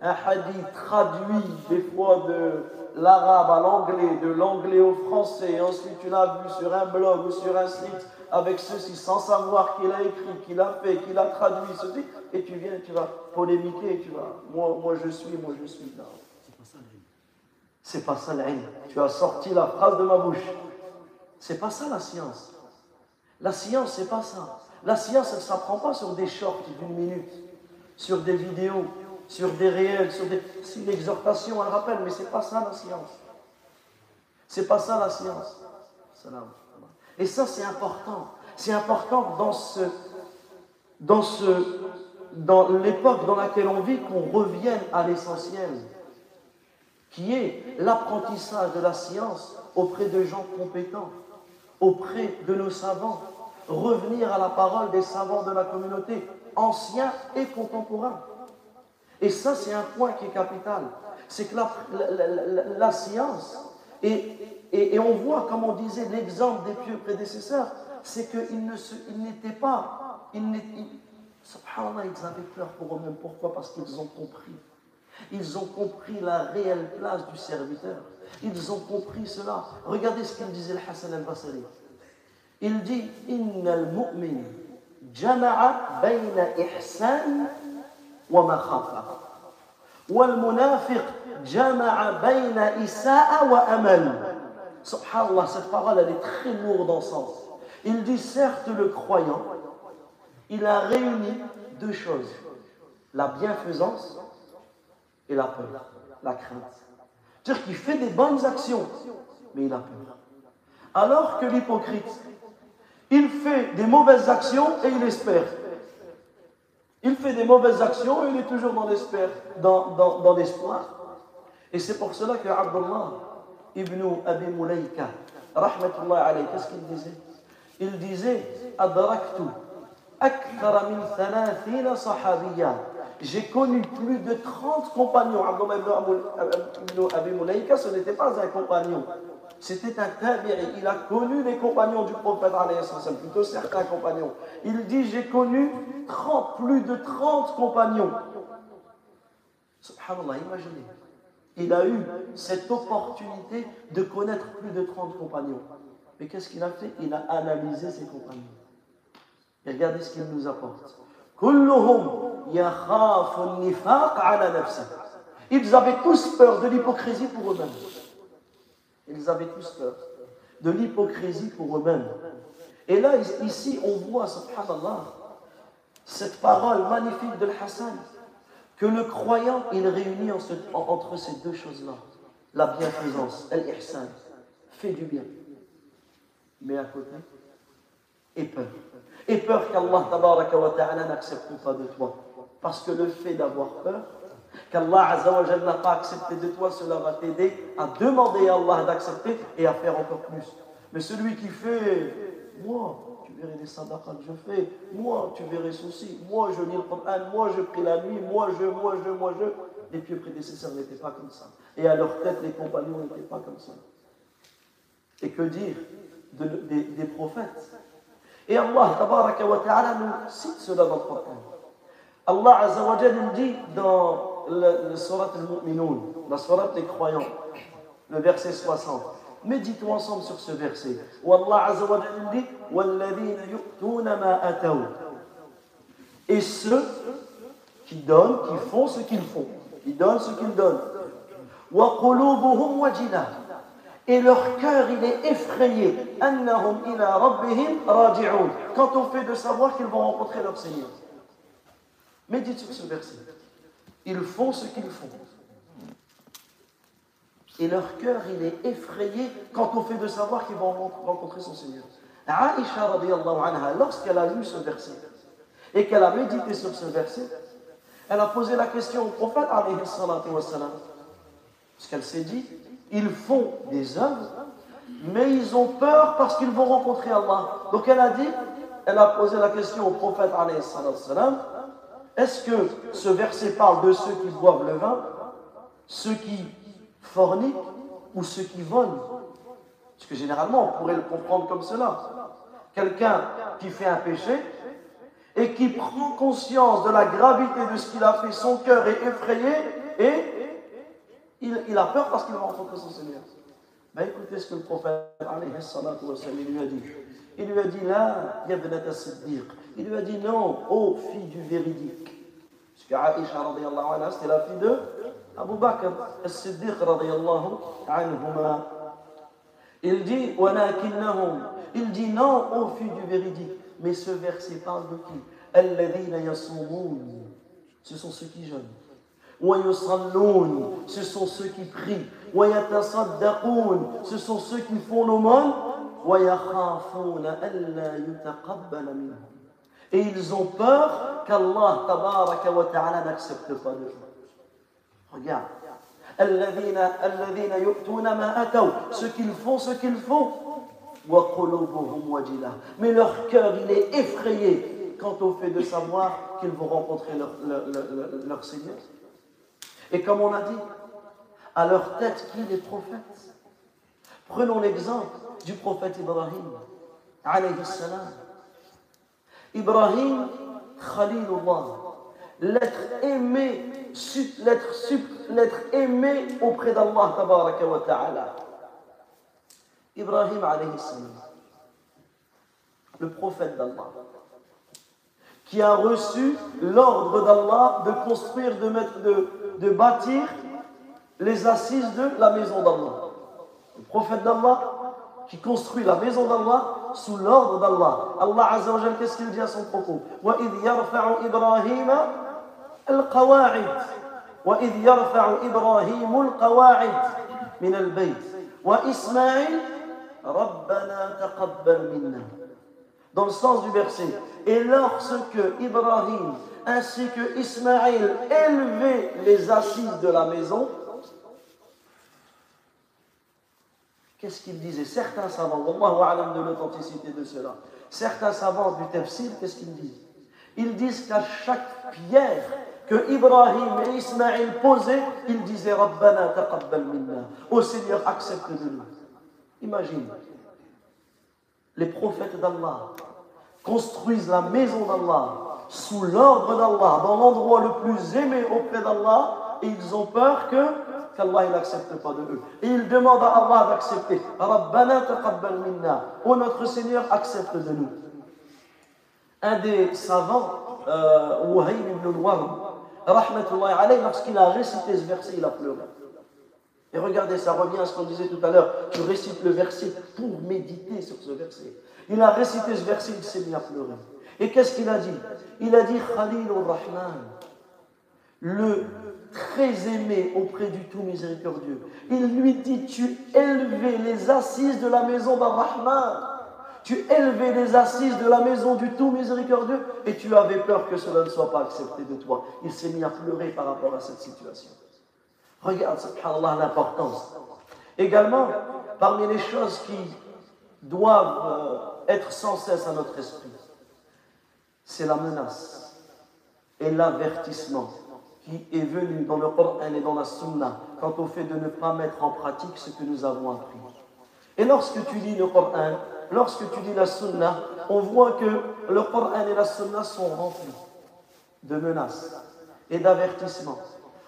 un hadith traduit des fois de l'arabe à l'anglais, de l'anglais au français, et ensuite tu l'as vu sur un blog ou sur un site avec ceci sans savoir qu'il a écrit, qu'il a fait, qu'il a traduit ceci, et tu viens, tu vas polémiquer, tu vas, moi, moi je suis, moi je suis là. C'est pas ça la Tu as sorti la phrase de ma bouche. C'est pas ça la science. La science, c'est pas ça. La science, elle s'apprend pas sur des shorts d'une minute, sur des vidéos, sur des réels, sur des. C'est une exhortation, un rappel, mais c'est pas ça la science. C'est pas ça la science. Et ça, c'est important. C'est important dans ce, dans ce, dans l'époque dans laquelle on vit, qu'on revienne à l'essentiel, qui est l'apprentissage de la science auprès de gens compétents, auprès de nos savants, revenir à la parole des savants de la communauté, anciens et contemporains. Et ça, c'est un point qui est capital. C'est que la, science, et, on voit, comme on disait, l'exemple des pieux prédécesseurs, c'est qu'ils n'étaient pas, ils, subhanallah, ils avaient peur pour eux-mêmes. Pourquoi? Parce qu'ils ont compris. Ils ont compris la réelle place du serviteur. Ils ont compris cela. Regardez ce qu'il disait le Hassan al-Basri. Il dit Innal mu'min jama'a bayna ihsan wa makhafa. Amal. Subhanallah, cette parole elle est très lourde en sens. Il dit certes le croyant, il a réuni deux choses la bienfaisance et la peur, la crainte. C'est-à-dire qu'il fait des bonnes actions, mais il a peur. Alors que l'hypocrite, il fait des mauvaises actions et il espère. Il fait des mauvaises actions et il est toujours dans l'espoir. Dans, dans, Et c'est pour cela que Abdullah ibn Abi Mulaika, rahmatullah alayhi, qu'est-ce qu'il disait? Il disait Adraktu akthara min thalathina sahabiyya. J'ai connu plus de 30 compagnons. Abdullah ibn Abi ce n'était pas un compagnon. C'était un tabi'i. Il a connu les compagnons du prophète, plutôt certains compagnons. Il dit J'ai connu 30, plus de 30 compagnons. Subhanallah, imaginez. Il a eu cette opportunité de connaître plus de 30 compagnons. Mais qu'est-ce qu'il a fait? Il a analysé ses compagnons. Et regardez ce qu'il nous apporte. Ils avaient tous peur de l'hypocrisie pour eux-mêmes. Ils avaient tous peur de l'hypocrisie pour eux-mêmes. Et là, ici, on voit, subhanallah, cette parole magnifique de Hassan, que le croyant, il réunit entre ces deux choses-là. La bienfaisance, al-ihsan, fait du bien. Mais à côté, et peur. Et peur qu'Allah n'accepte pas de toi. Parce que le fait d'avoir peur, qu'Allah n'a pas accepté de toi, cela va t'aider à demander à Allah d'accepter et à faire encore plus. Mais celui qui fait, moi, tu verrais les sadaqas que je fais, moi, tu verrais ceci, moi, je lis le Coran, moi, je prie la nuit, moi, je, moi, je, moi, je. Les pieux prédécesseurs n'étaient pas comme ça. Et à leur tête, les compagnons n'étaient pas comme ça. Et que dire des, prophètes? Et Allah, tabaraka wa ta'ala, nous cite cela dans le Coran. Allah Azzawajal dit dans le, le surat al-Mu'minun, la surat des croyants, le verset 60. Méditons ensemble sur ce verset. Où Allah Azza wa dit Et ceux qui donnent, qui font ce qu'ils font, qui donnent ce qu'ils donnent. Et leur cœur, il est effrayé. Quand on fait de savoir qu'ils vont rencontrer leur Seigneur. Médite sur ce verset. Ils font ce qu'ils font. Et leur cœur, il est effrayé quand on fait de savoir qu'ils vont rencontrer son Seigneur. Anha, lorsqu'elle a lu ce verset et qu'elle a médité sur ce verset, elle a posé la question au prophète, parce qu'elle s'est dit, ils font des œuvres, mais ils ont peur parce qu'ils vont rencontrer Allah. Donc elle a dit, elle a posé la question au prophète, Est-ce que ce verset parle de ceux qui boivent le vin, ceux qui forniquent ou ceux qui volent? Parce que généralement, on pourrait le comprendre comme cela. Quelqu'un qui fait un péché et qui prend conscience de la gravité de ce qu'il a fait, son cœur est effrayé et il, a peur parce qu'il va rencontrer son Seigneur. Ben écoutez ce que le prophète lui a dit. Il lui a dit là, il lui a dit non, ô fille du véridique. Parce que Aisha anha, c'était la fille de Abu Bakr as-Siddiq anhuma. Il dit, il dit non, ô fille du véridique. Mais ce verset parle de qui? Ce sont ceux qui jeûnent. Ce sont ceux qui prient. Ce sont ceux qui font l'aumône. Et ils ont peur qu'Allah tabaraka wa ta'ala n'accepte pas de. Regarde. ceux qu'ils font ce qu'ils font. Mais leur cœur il est effrayé quant au fait de savoir qu'ils vont rencontrer leur, leur Seigneur. Et comme on a dit à leur tête qui les prophètes. Prenons l'exemple du prophète Ibrahim alayhi salam Ibrahim, Khalilullah, l'être aimé, l'être aimé auprès d'Allah ta'ala. Ibrahim alayhi salam, le prophète d'Allah, qui a reçu l'ordre d'Allah de construire, de, mettre, de bâtir les assises de la maison d'Allah. Le prophète d'Allah qui construit la maison d'Allah sous l'ordre d'Allah. Allah Azza wa qu'est-ce qu'il dit à son propos وَإِذْ يَرْفَعُ إِبْرَاهِيمَ الْقَوَاعِدِ وَإِذْ يَرْفَعُ إِبْرَاهِيمُ الْقَوَاعِدِ من البيت وإسماعيل ربنا تقبل منا dans le sens du verset et lorsque Ibrahim ainsi que Ismaël élevaient les assises de la maison Qu'est-ce qu'ils disaient? Certains savants, Wallahu de l'authenticité de cela, certains savants du tafsir, qu'est-ce qu'ils disent? Ils disent qu'à chaque pierre que Ibrahim et Ismaël posaient, ils disaient Rabbana taqabbal minna. Ô Seigneur, accepte de nous. Imagine, les prophètes d'Allah construisent la maison d'Allah sous l'ordre d'Allah, dans l'endroit le plus aimé auprès d'Allah, et ils ont peur que qu'Allah n'accepte pas de eux. Et ils demandent à Allah d'accepter. Rabbana taqabbal minna. Oh notre Seigneur, accepte de nous. Un des savants, euh, Wahib ibn al-Warm, alayhi, lorsqu'il a récité ce verset, il a pleuré. Et regardez, ça revient à ce qu'on disait tout à l'heure. Tu récites le verset pour méditer sur ce verset. Il a récité ce verset, il s'est mis à pleurer. Et qu'est-ce qu'il a dit? Il a dit Khalilur Rahman, le très aimé auprès du tout miséricordieux. Il lui dit, tu élevais les assises de la maison. Tu élevais les assises de la maison du tout miséricordieux et tu avais peur que cela ne soit pas accepté de toi. Il s'est mis à pleurer par rapport à cette situation. Regarde, subhanallah, l'importance. Également, parmi les choses qui doivent euh, être sans cesse à notre esprit, c'est la menace et l'avertissement qui est venu dans le Coran et dans la Sunna quant au fait de ne pas mettre en pratique ce que nous avons appris. Et lorsque tu lis le Coran, lorsque tu lis la Sunna, on voit que le Coran et la Sunna sont remplis de menaces et d'avertissements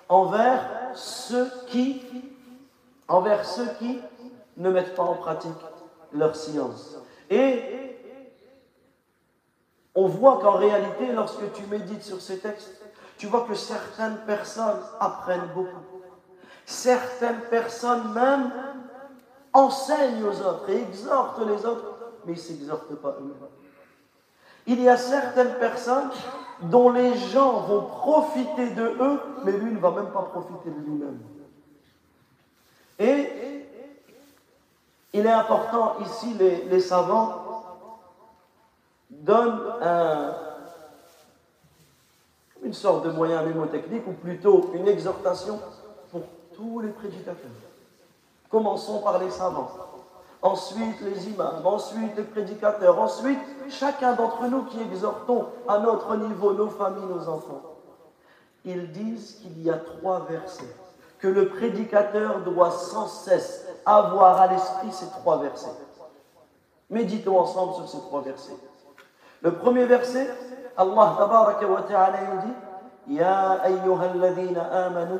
envers ceux qui, envers ceux qui ne mettent pas en pratique leur science. Et on voit qu'en réalité, lorsque tu médites sur ces textes, tu vois que certaines personnes apprennent beaucoup. Certaines personnes même enseignent aux autres et exhortent les autres, mais ils ne s'exhortent pas eux-mêmes. Il y a certaines personnes dont les gens vont profiter de eux, mais lui ne va même pas profiter de lui-même. Et il est important ici, les, les savants donnent un, une sorte de moyen mémotechnique ou plutôt une exhortation pour tous les prédicateurs. Commençons par les savants, ensuite les imams, ensuite les prédicateurs, ensuite chacun d'entre nous qui exhortons à notre niveau nos familles, nos enfants. Ils disent qu'il y a trois versets, que le prédicateur doit sans cesse avoir à l'esprit ces trois versets. Méditons ensemble sur ces trois versets. Le premier verset, Allah tabaraka wa ta'ala dit Ya ayyuhalladhina amanu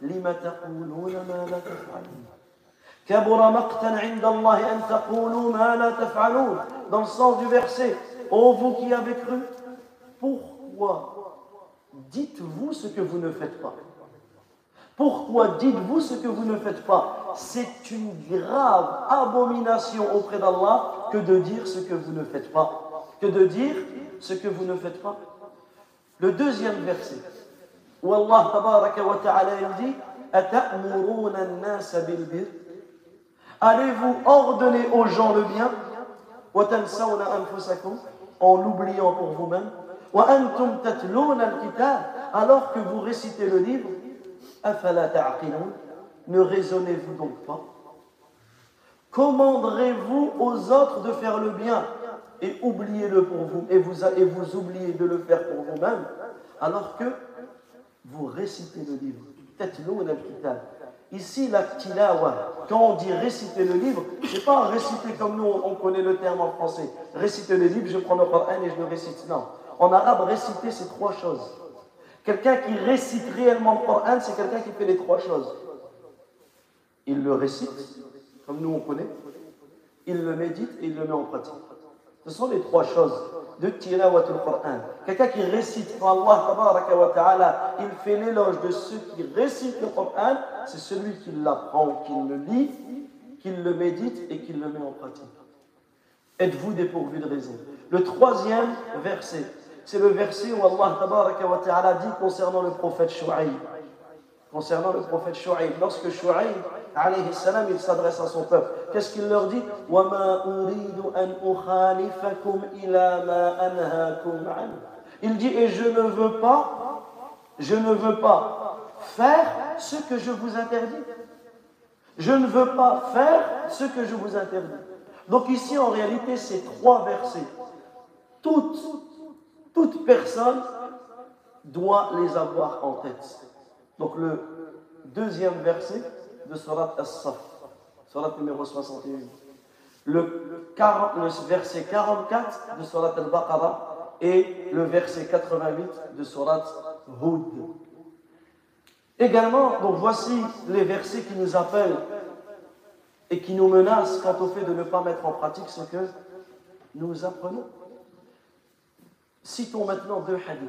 lima taquluna ma la taf'alun? Kabura maqtan 'inda Allah an taqulu ma la taf'alun? Dans le sens du verset, ô vous qui avez cru, pourquoi dites-vous ce que vous ne faites pas? Pourquoi dites-vous ce que vous ne faites pas? C'est une grave abomination auprès d'Allah que de dire ce que vous ne faites pas. Que de dire ce que vous ne faites pas. Le deuxième verset, où Allah wa ta'ala dit Allez-vous ordonner aux gens le bien? En l'oubliant pour vous-même. Alors que vous récitez le livre. Ne raisonnez-vous donc pas? Commanderez-vous aux autres de faire le bien? Et oubliez-le pour vous et vous, et vous oubliez de le faire pour vous-même alors que vous récitez le livre. Ici, la quand on dit réciter le livre, c'est pas réciter comme nous, on connaît le terme en français. Réciter le livre, je prends le Coran et je le récite. Non. En arabe, réciter, c'est trois choses. Quelqu'un qui récite réellement le Coran, c'est quelqu'un qui fait les trois choses. Il le récite, comme nous on connaît, il le médite et il le met en pratique. Ce sont les trois choses de tilawatul Coran. Quelqu'un qui récite Allah, ta'ala, il fait l'éloge de ceux qui récitent le Coran, c'est celui qui l'apprend, qui le lit, qui le médite et qui le met en pratique. Êtes-vous dépourvu de raison? Le troisième verset, c'est le verset où Allah ta'ala dit concernant le prophète Shu'aib. Concernant le prophète Shu'aib, lorsque Shu'aib alayhi il s'adresse à son peuple, qu'est-ce qu'il leur dit? Il dit et je ne veux pas, je ne veux pas faire ce que je vous interdis. Je ne veux pas faire ce que je vous interdis. Donc ici, en réalité, c'est trois versets. Toute personne doit les avoir en tête. Donc le deuxième verset de Surat As-Saf, Surat numéro 61. Le, verset 44 de Surat Al-Baqarah et le verset 88 de Surat Hud. Également, donc voici les versets qui nous appellent et qui nous menacent quant au fait de ne pas mettre en pratique ce que nous apprenons. Citons maintenant deux hadiths.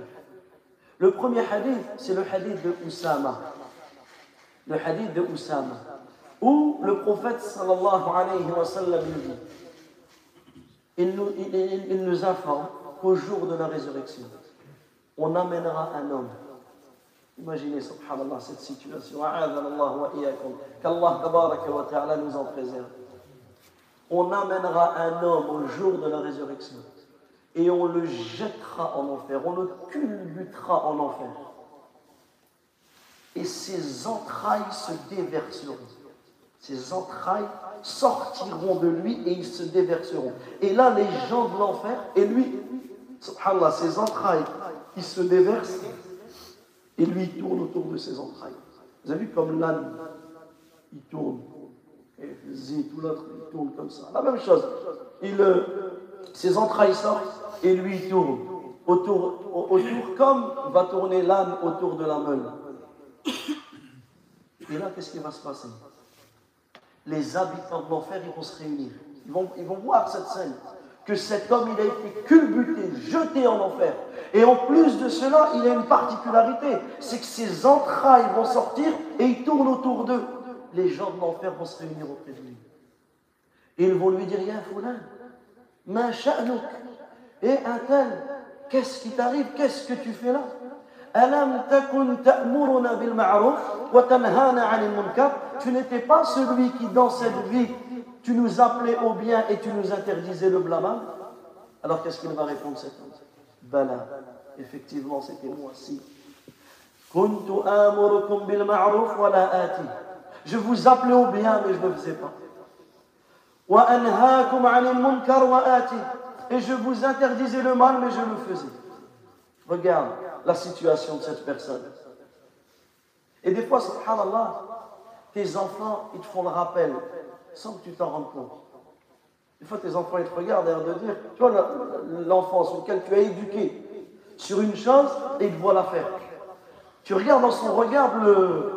Le premier hadith, c'est le hadith de Oussama. Le hadith de Oussama. Où le prophète sallallahu alayhi wa sallam dit il nous, nous informe qu'au jour de la résurrection, on amènera un homme. Imaginez, subhanallah, cette situation. Qu'Allah nous en préserve. On amènera un homme au jour de la résurrection et on le jettera en enfer, on le culbutera en enfer. Et ses entrailles se déverseront. Ses entrailles sortiront de lui et ils se déverseront. Et là, les gens de l'enfer, et lui, subhanallah, ses entrailles, il se déversent, et lui, il tourne autour de ses entrailles. Vous avez vu comme l'âne, il tourne, et tout l'autre, il tourne comme ça. La même chose. Il, euh, ses entrailles sortent, et lui tourne autour, autour comme va tourner l'âne autour de la meule. Et là, qu'est-ce qui va se passer? Les habitants de l'enfer, vont se réunir. Ils vont, voir cette scène. Que cet homme, il a été culbuté, jeté en enfer. Et en plus de cela, il a une particularité. C'est que ses entrailles vont sortir et ils tournent autour d'eux. Les gens de l'enfer vont se réunir auprès de lui. Et ils vont lui dire, Ya Foulan, ma et un tel, qu'est-ce qui t'arrive? Qu'est-ce que tu fais là? Tu n'étais pas celui qui dans cette vie tu nous appelais au bien et tu nous interdisais le blâme alors qu'est-ce qu'il va répondre cet homme? Bala. Effectivement c'était moi si. Je vous appelais au bien mais je ne le faisais pas. Et je vous interdisais le mal, mais je le faisais. Regarde, la situation de cette personne. Et des fois, subhanallah, tes enfants, ils te font le rappel sans que tu t'en rendes compte. Des fois, tes enfants, ils te regardent et de dire, tu vois, l'enfant sur lequel tu as éduqué sur une chose et il te voit la faire. Tu regardes dans son regard le.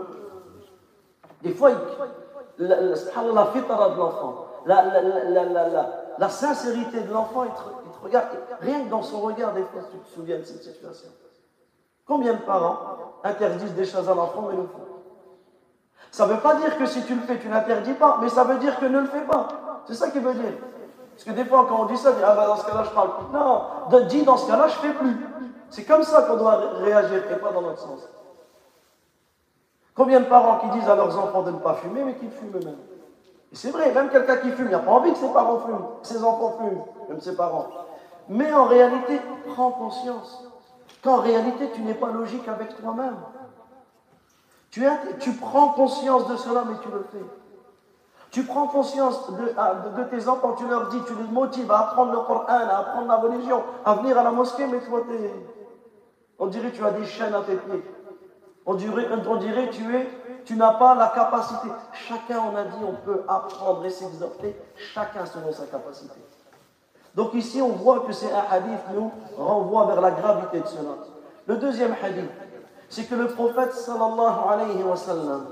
Des fois, la, la, fitra de l'enfant, la, la, sincérité de l'enfant, il, il, te regarde. Rien que dans son regard, des fois, tu te souviens de cette situation. Combien de parents interdisent des choses à l'enfant mais le font Ça ne veut pas dire que si tu le fais, tu n'interdis pas, mais ça veut dire que ne le fais pas. C'est ça qu'il veut dire. Parce que des fois, quand on dit ça, on dit Ah ben dans ce cas-là, je parle plus. Non, dis dans ce cas-là, je ne fais plus. C'est comme ça qu'on doit réagir et pas dans l'autre sens. Combien de parents qui disent à leurs enfants de ne pas fumer, mais qui fument eux-mêmes? Et c'est vrai, même quelqu'un qui fume, il n'a pas envie que ses parents fument, ses enfants fument, même ses parents. Mais en réalité, prends conscience qu'en réalité, tu n'es pas logique avec toi-même. Tu, prends conscience de cela, mais tu le fais. Tu prends conscience de, tes enfants, tu leur dis, tu les motives à apprendre le Coran, à apprendre la religion, à venir à la mosquée, mais toi, on dirait que tu as des chaînes à tes pieds. On dirait, on tu tu n'as pas la capacité. Chacun, on a dit, on peut apprendre et s'exhorter, chacun selon sa capacité. Donc ici, on voit que c'est un hadith nous renvoie vers la gravité de cela. Le deuxième hadith, c'est que le prophète sallallahu alayhi wa sallam,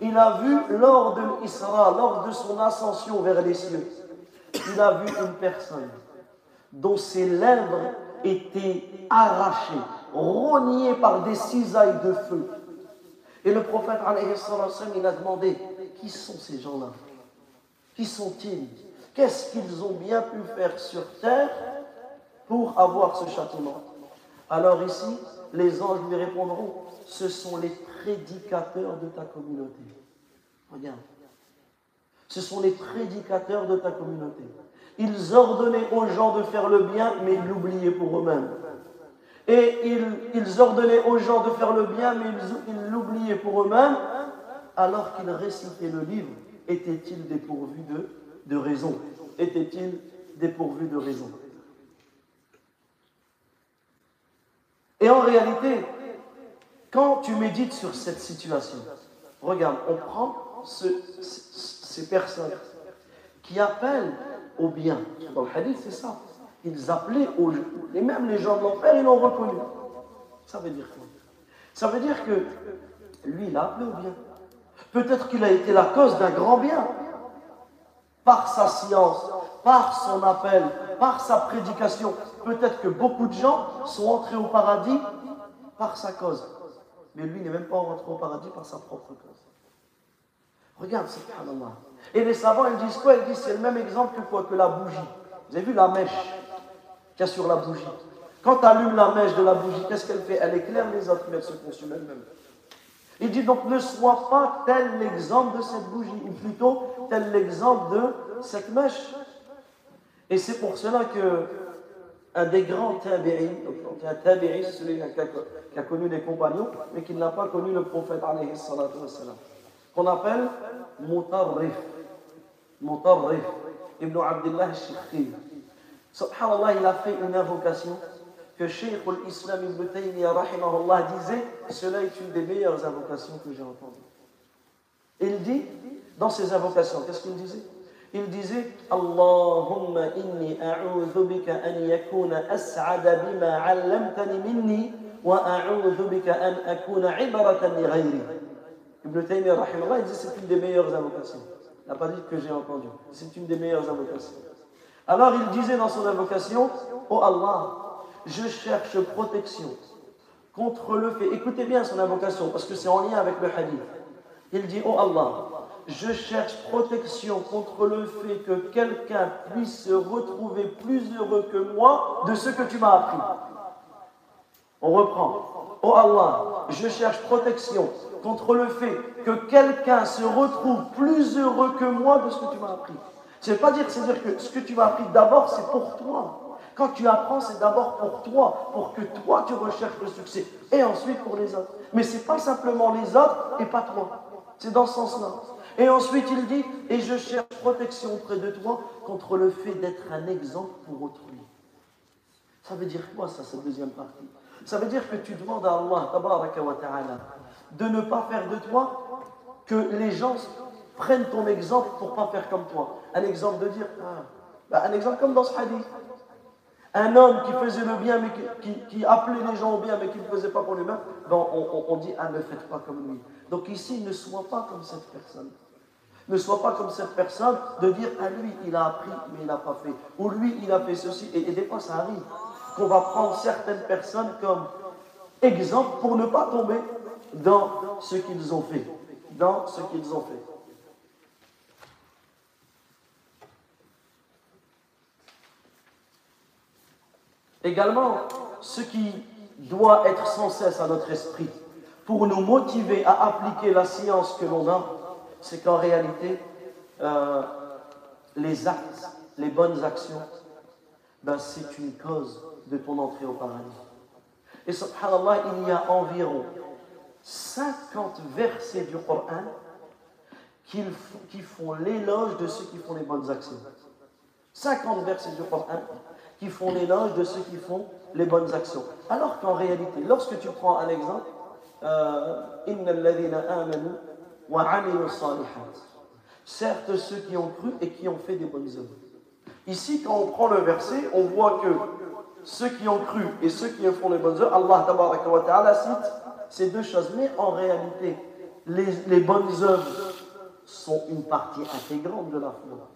il a vu lors de l'Isra, lors de son ascension vers les cieux, il a vu une personne dont ses lèvres étaient arrachées, rognées par des cisailles de feu. Et le prophète, il a demandé, qui sont ces gens-là? Qui sont-ils? Qu'est-ce qu'ils ont bien pu faire sur terre pour avoir ce châtiment? Alors ici, les anges lui répondront, ce sont les prédicateurs de ta communauté. Regarde. Ce sont les prédicateurs de ta communauté. Ils ordonnaient aux gens de faire le bien, mais ils l'oubliaient pour eux-mêmes. Et ils, ordonnaient aux gens de faire le bien, mais ils l'oubliaient pour eux-mêmes, alors qu'ils récitaient le livre. Étaient-ils dépourvus de de raison Était-il dépourvu de raison? Et en réalité, quand tu médites sur cette situation, regarde, on prend ces personnes qui appellent au bien. Dans le hadith, c'est ça. Ils appelaient au Et même les gens de l'enfer, ils l'ont reconnu. Ça veut dire quoi? Ça veut dire que lui, il a appelé au bien. Peut-être qu'il a été la cause d'un grand bien par sa science, par son appel, par sa prédication. Peut-être que beaucoup de gens sont entrés au paradis par sa cause. Mais lui n'est même pas rentré au paradis par sa propre cause. Regarde, subhanallah. Et les savants, ils disent quoi? Ils disent c'est le même exemple que quoi? Que la bougie. Vous avez vu la mèche qu'il y a sur la bougie? Quand tu allumes la mèche de la bougie, qu'est-ce qu'elle fait? Elle éclaire les autres, mais elle se consume elle-même. Il dit donc ne sois pas tel l'exemple de cette bougie, ou plutôt tel l'exemple de cette mèche. Et c'est pour cela que un des grands tabi'in, un tabi'i, c'est celui qui a, connu les compagnons, mais qui n'a pas connu le prophète, qu'on appelle Mutarrif. Mutarrif, Ibn Abdullah al-Shikhi. Subhanallah, il a fait une invocation que Sheikh al-Islam ibn Taymiyyah disait cela est une des meilleures invocations que j'ai entendues. Il dit dans ses invocations, qu'est-ce qu'il disait? Il disait Allahumma inni a'udhu bika an yakuna as'ada bima 'allamtani minni wa a'udhu bika an akuna li. Ibn Taymiyyah rahimahullah c'est une des meilleures invocations. Il n'a pas dit que j'ai entendu. C'est une des meilleures invocations. Alors il disait dans son invocation, Oh Allah, je cherche protection contre le fait. Écoutez bien son invocation, parce que c'est en lien avec le hadith. Il dit Oh Allah, je cherche protection contre le fait que quelqu'un puisse se retrouver plus heureux que moi de ce que tu m'as appris. On reprend. Oh Allah, je cherche protection contre le fait que quelqu'un se retrouve plus heureux que moi de ce que tu m'as appris. C'est pas dire, c'est dire que ce que tu m'as appris d'abord, c'est pour toi. Quand tu apprends, c'est d'abord pour toi, pour que toi tu recherches le succès, et ensuite pour les autres. Mais ce n'est pas simplement les autres et pas toi. C'est dans ce sens-là. Et ensuite il dit, et je cherche protection auprès de toi contre le fait d'être un exemple pour autrui. Ça veut dire quoi ça, cette deuxième partie? Ça veut dire que tu demandes à Allah de ne pas faire de toi que les gens prennent ton exemple pour pas faire comme toi. Un exemple de dire, ah, bah, un exemple comme dans ce hadith. Un homme qui faisait le bien, mais qui, appelait les gens au bien, mais qui ne faisait pas pour lui-même, ben, on, dit, ah, ne faites pas comme lui. Donc ici, ne sois pas comme cette personne. Ne sois pas comme cette personne de dire, ah, lui, il a appris, mais il n'a pas fait. Ou lui, il a fait ceci. Et, et des fois, ça arrive qu'on va prendre certaines personnes comme exemple pour ne pas tomber dans ce qu'ils ont fait. Dans ce qu'ils ont fait. Également, ce qui doit être sans cesse à notre esprit pour nous motiver à appliquer la science que l'on a, c'est qu'en réalité, euh, les actes, les bonnes actions, ben, c'est une cause de ton entrée au paradis. Et subhanallah, il y a environ 50 versets du Coran qui, qui font l'éloge de ceux qui font les bonnes actions. 50 versets du Coran qui font l'éloge de ceux qui font les bonnes actions. Alors qu'en réalité, lorsque tu prends un exemple, euh, certes ceux qui ont cru et qui ont fait des bonnes œuvres. Ici, quand on prend le verset, on voit que ceux qui ont cru et ceux qui font les bonnes œuvres, Allah ta'ala cite ces deux choses. Mais en réalité, les, les bonnes œuvres sont une partie intégrante de la foi.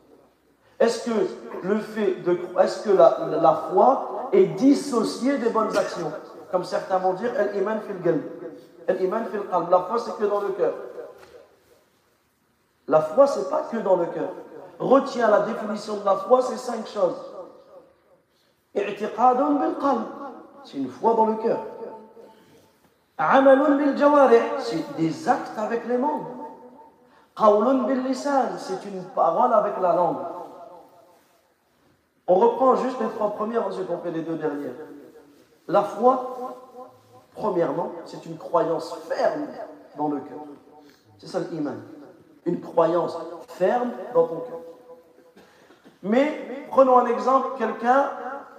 Est-ce que le fait de est-ce que la, la, foi est dissociée des bonnes actions? Comme certains vont dire, fil qalb. El iman fil. La foi, c'est que dans le cœur. La foi, c'est pas que dans le cœur. Retiens la définition de la foi, c'est cinq choses. C'est une foi dans le cœur. C'est des actes avec les membres. C'est une parole avec la langue. On reprend juste les trois premières, ensuite on fait les deux dernières. La foi, premièrement, c'est une croyance ferme dans le cœur. C'est ça l'iman. Une croyance ferme dans ton cœur. Mais prenons un exemple, quelqu'un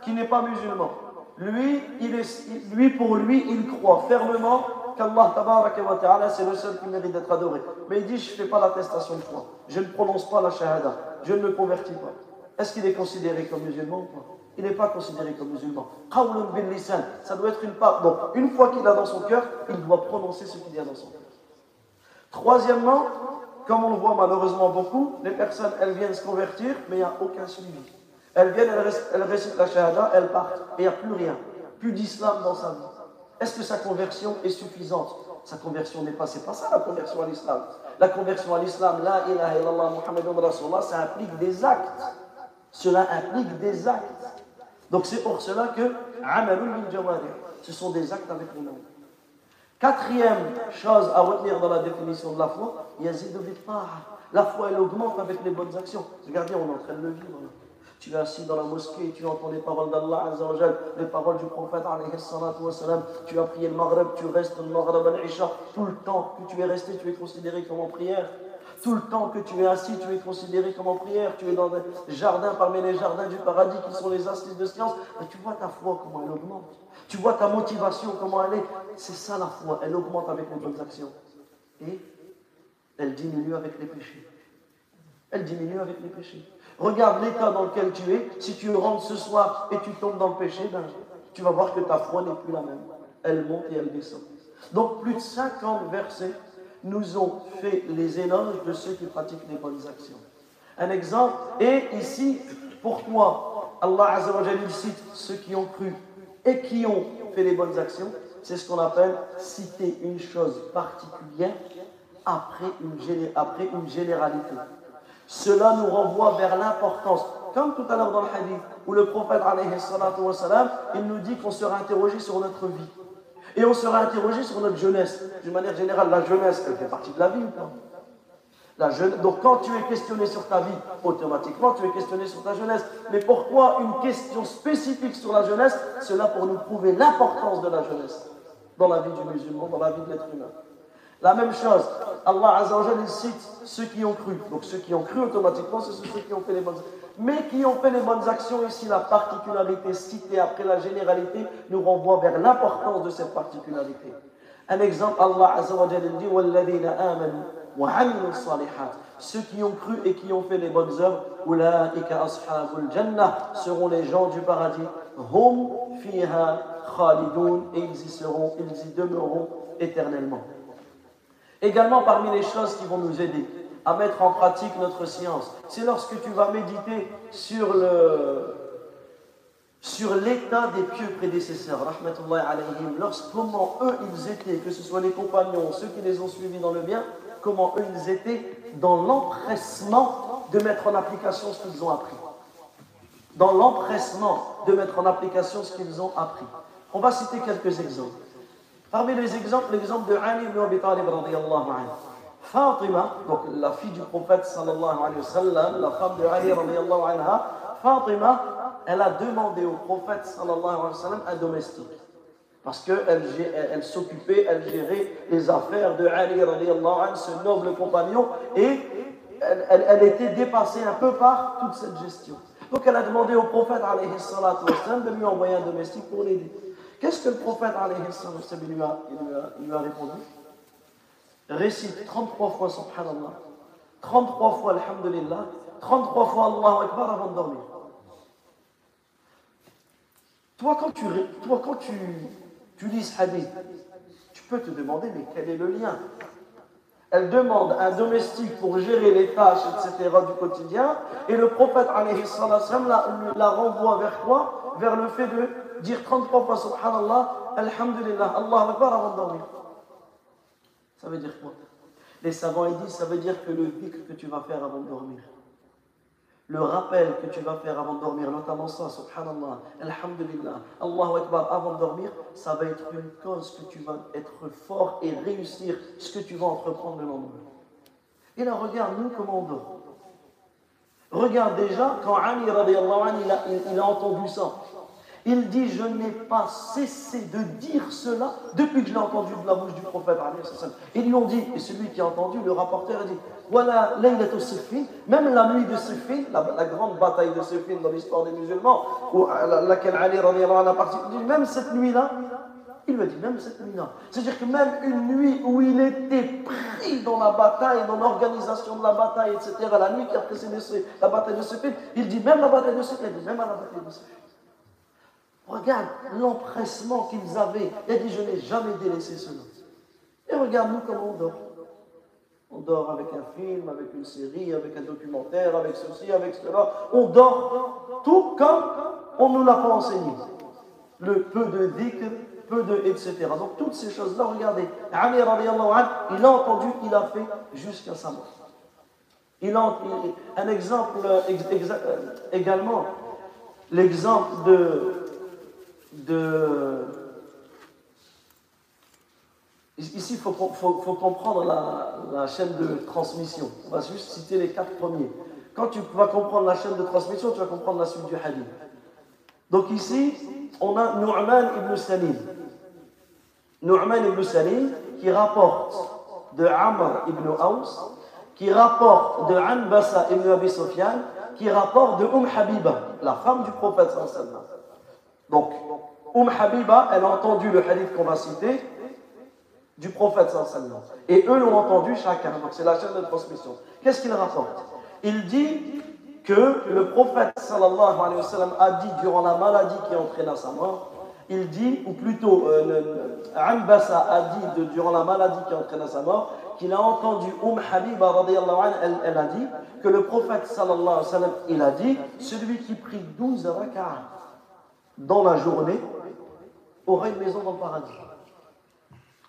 qui n'est pas musulman. Lui, il est, lui, pour lui, il croit fermement qu'Allah c'est le seul qui mérite d'être adoré. Mais il dit, je ne fais pas l'attestation de foi. Je ne prononce pas la shahada. Je ne me convertis pas. Est-ce qu'il est considéré comme musulman ou pas? Il n'est pas considéré comme musulman. Ça doit être une part. Donc, une fois qu'il a dans son cœur, il doit prononcer ce qu'il y a dans son cœur. Troisièmement, comme on le voit malheureusement beaucoup, les personnes, elles viennent se convertir, mais il n'y a aucun suivi. Elles viennent, elles, récitent la shahada, elles partent, et il n'y a plus rien. Plus d'islam dans sa vie. Est-ce que sa conversion est suffisante? Sa conversion n'est pas, c'est pas ça la conversion à l'islam. La conversion à l'islam, la ilaha illallah Muhammadun Rasulullah, ça implique des actes. Cela implique des actes. Donc c'est pour cela que ce sont des actes avec le nom. Quatrième chose à retenir dans la définition de la foi, la foi elle augmente avec les bonnes actions. Regardez, on est en train de le vivre. Tu es assis dans la mosquée, tu entends les paroles d'Allah les paroles du prophète tu as prié le Maghreb, tu restes le Maghreb al-Isha, tout le temps que tu es resté, tu es considéré comme en prière. Tout le temps que tu es assis, tu es considéré comme en prière, tu es dans des jardins parmi les jardins du paradis qui sont les assises de science. Mais tu vois ta foi, comment elle augmente. Tu vois ta motivation, comment elle est. C'est ça la foi, elle augmente avec les bonnes actions. Et elle diminue avec les péchés. Elle diminue avec les péchés. Regarde l'état dans lequel tu es. Si tu rentres ce soir et tu tombes dans le péché, ben, tu vas voir que ta foi n'est plus la même. Elle monte et elle descend. Donc plus de 50 versets nous ont fait les éloges de ceux qui pratiquent les bonnes actions. Un exemple, et ici, pour toi, Allah Azzawajal cite ceux qui ont cru et qui ont fait les bonnes actions. C'est ce qu'on appelle citer une chose particulière après une, généralité. Cela nous renvoie vers l'importance, comme tout à l'heure dans le hadith, où le prophète, il nous dit qu'on sera interrogé sur notre vie. Et on sera interrogé sur notre jeunesse. D'une manière générale, la jeunesse, elle fait partie de la vie ou pas? La jeune... Donc quand tu es questionné sur ta vie, automatiquement tu es questionné sur ta jeunesse. Mais pourquoi une question spécifique sur la jeunesse? Cela pour nous prouver l'importance de la jeunesse dans la vie du musulman, dans la vie de l'être humain. La même chose, Allah Azzawajal, il cite ceux qui ont cru. Donc ceux qui ont cru automatiquement, ce sont ceux qui ont fait les bonnes actions. Mais qui ont fait les bonnes actions, ici la particularité citée après la généralité nous renvoie vers l'importance de cette particularité. Un exemple, Allah Azzawajal dit وَالَّذِينَ آمَنُوا وَعَمِلُوا الصَّالِحَاتِ Ceux qui ont cru et qui ont fait les bonnes œuvres, أُولَٰئِكَ أَصْحَابُ الْجَنَّةِ seront les gens du paradis. Hum fiha khalidun et ils y seront, ils y demeureront éternellement. Également parmi les choses qui vont nous aider à mettre en pratique notre science, c'est lorsque tu vas méditer sur le sur l'état des pieux prédécesseurs, alayhim, lorsque comment eux ils étaient, que ce soit les compagnons, ceux qui les ont suivis dans le bien, comment eux ils étaient dans l'empressement de mettre en application ce qu'ils ont appris. Dans l'empressement de mettre en application ce qu'ils ont appris. On va citer quelques exemples. Parmi les exemples, l'exemple de Ali ibn Abi Talib radiallahu anhu. Fatima, donc la fille du prophète sallallahu alayhi wa sallam, la femme de Ali radiallahu anha, Fatima, elle a demandé au prophète sallallahu alayhi wa sallam un domestique. Parce qu'elle elle, elle, s'occupait, elle gérait les affaires de Ali radiallahu anhu, ce noble compagnon, et elle, était dépassée un peu par toute cette gestion. Donc elle a demandé au prophète de lui envoyer un domestique pour l'aider. Qu'est-ce que le prophète lui a, lui a répondu? Récite 33 fois Subhanallah, 33 fois Alhamdulillah, 33 fois Allahu Akbar avant de dormir. Toi, quand tu, lis ce hadith, tu peux te demander, mais quel est le lien? Elle demande un domestique pour gérer les tâches, etc. du quotidien, et le prophète la, la renvoie vers quoi? Vers le fait de dire 33 fois Subhanallah, Alhamdulillah, Allah Akbar avant de dormir. Ça veut dire quoi? Les savants ils disent ça veut dire que le dhikr que tu vas faire avant de dormir, le rappel que tu vas faire avant de dormir, notamment ça, Subhanallah, Alhamdulillah, Allah Akbar avant de dormir, ça va être une cause que tu vas être fort et réussir ce que tu vas entreprendre le lendemain. Et là, regarde, nous, comment on dort. Regarde déjà, quand Ali, il a, il a entendu ça, il dit, je n'ai pas cessé de dire cela depuis que je l'ai entendu de la bouche du prophète. Ils lui ont dit, et celui qui a entendu, le rapporteur, a dit, voilà même la nuit de Siffin, la, grande bataille de Siffin dans l'histoire des musulmans, où, laquelle Ali a participé, même cette nuit-là, il lui a dit, même cette nuit-là. C'est-à-dire que même une nuit où il était pris dans la bataille, dans l'organisation de la bataille, etc., la nuit qui a précédé la bataille de Siffin, il dit même la bataille de Siffin, même à la bataille de Siffin. Regarde l'empressement qu'ils avaient. Il a dit, je n'ai jamais délaissé cela. Et regarde nous comment on dort. On dort avec un film, avec une série, avec un documentaire, avec ceci, avec cela. On dort tout comme on ne nous l'a pas enseigné. Le peu de dhikr, peu de etc. Donc toutes ces choses-là, regardez. Il a entendu, il a fait jusqu'à sa mort. Un exemple également, l'exemple de de... Ici, il faut, comprendre la, chaîne de transmission. On va juste citer les quatre premiers. Quand tu vas comprendre la chaîne de transmission, tu vas comprendre la suite du hadith. Donc ici, on a Nu'man ibn Salim. Nu'man ibn Salim qui rapporte de Amr ibn Aus, qui rapporte de Anbasa ibn Abi Sufyan, qui rapporte de Umm Habiba, la femme du prophète sallallahu Donc, Umm Habiba, elle a entendu le hadith qu'on va citer du prophète sallallahu Et eux l'ont entendu chacun. Donc c'est la chaîne de transmission. Qu'est-ce qu'il rapporte Il dit que le prophète sallallahu alayhi wa sallam a dit durant la maladie qui entraîna sa mort, il dit, ou plutôt, euh, Ambassa a dit durant la maladie qui entraîna sa mort, qu'il a entendu Umm Habiba anha, elle, elle, a dit que le prophète sallallahu alayhi wa sallam, il a dit, celui qui prie 12 rak'ah dans la journée, aura une maison dans le paradis.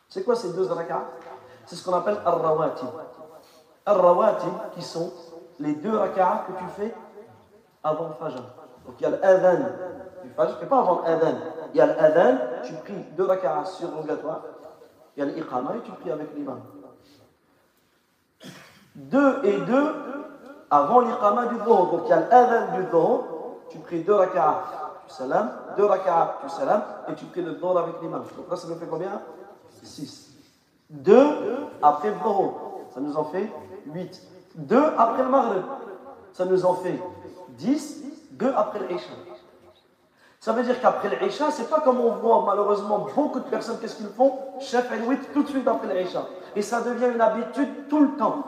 C'est quoi ces deux rak'ah C'est ce qu'on appelle ar-rawatib. Ar-rawatib, qui sont les deux rak'ah que tu fais avant le fajr. Donc il y a l'adhan du fajr, et pas avant l'adhan. Il y a l'adhan, tu pries deux rak'ah surrogatoires. Il y a l'iqama et tu pries avec l'imam. Deux et deux avant l'iqama du dhuhr. Donc il y a l'adhan du dhuhr, tu pries deux rak'ah salam, deux rak'at, tu salam, et tu pries le dhuhr avec l'imam. Donc là, ça me fait combien? 6. 2 après le ça nous en fait 8. 2 après le Maghrib, ça nous en fait 10. 2 après l'Isha. Ça veut dire qu'après l'Isha, c'est pas comme on voit malheureusement beaucoup de personnes, qu'est-ce qu'ils font? Chef et 8 tout de suite après l'Isha. Et ça devient une habitude tout le temps.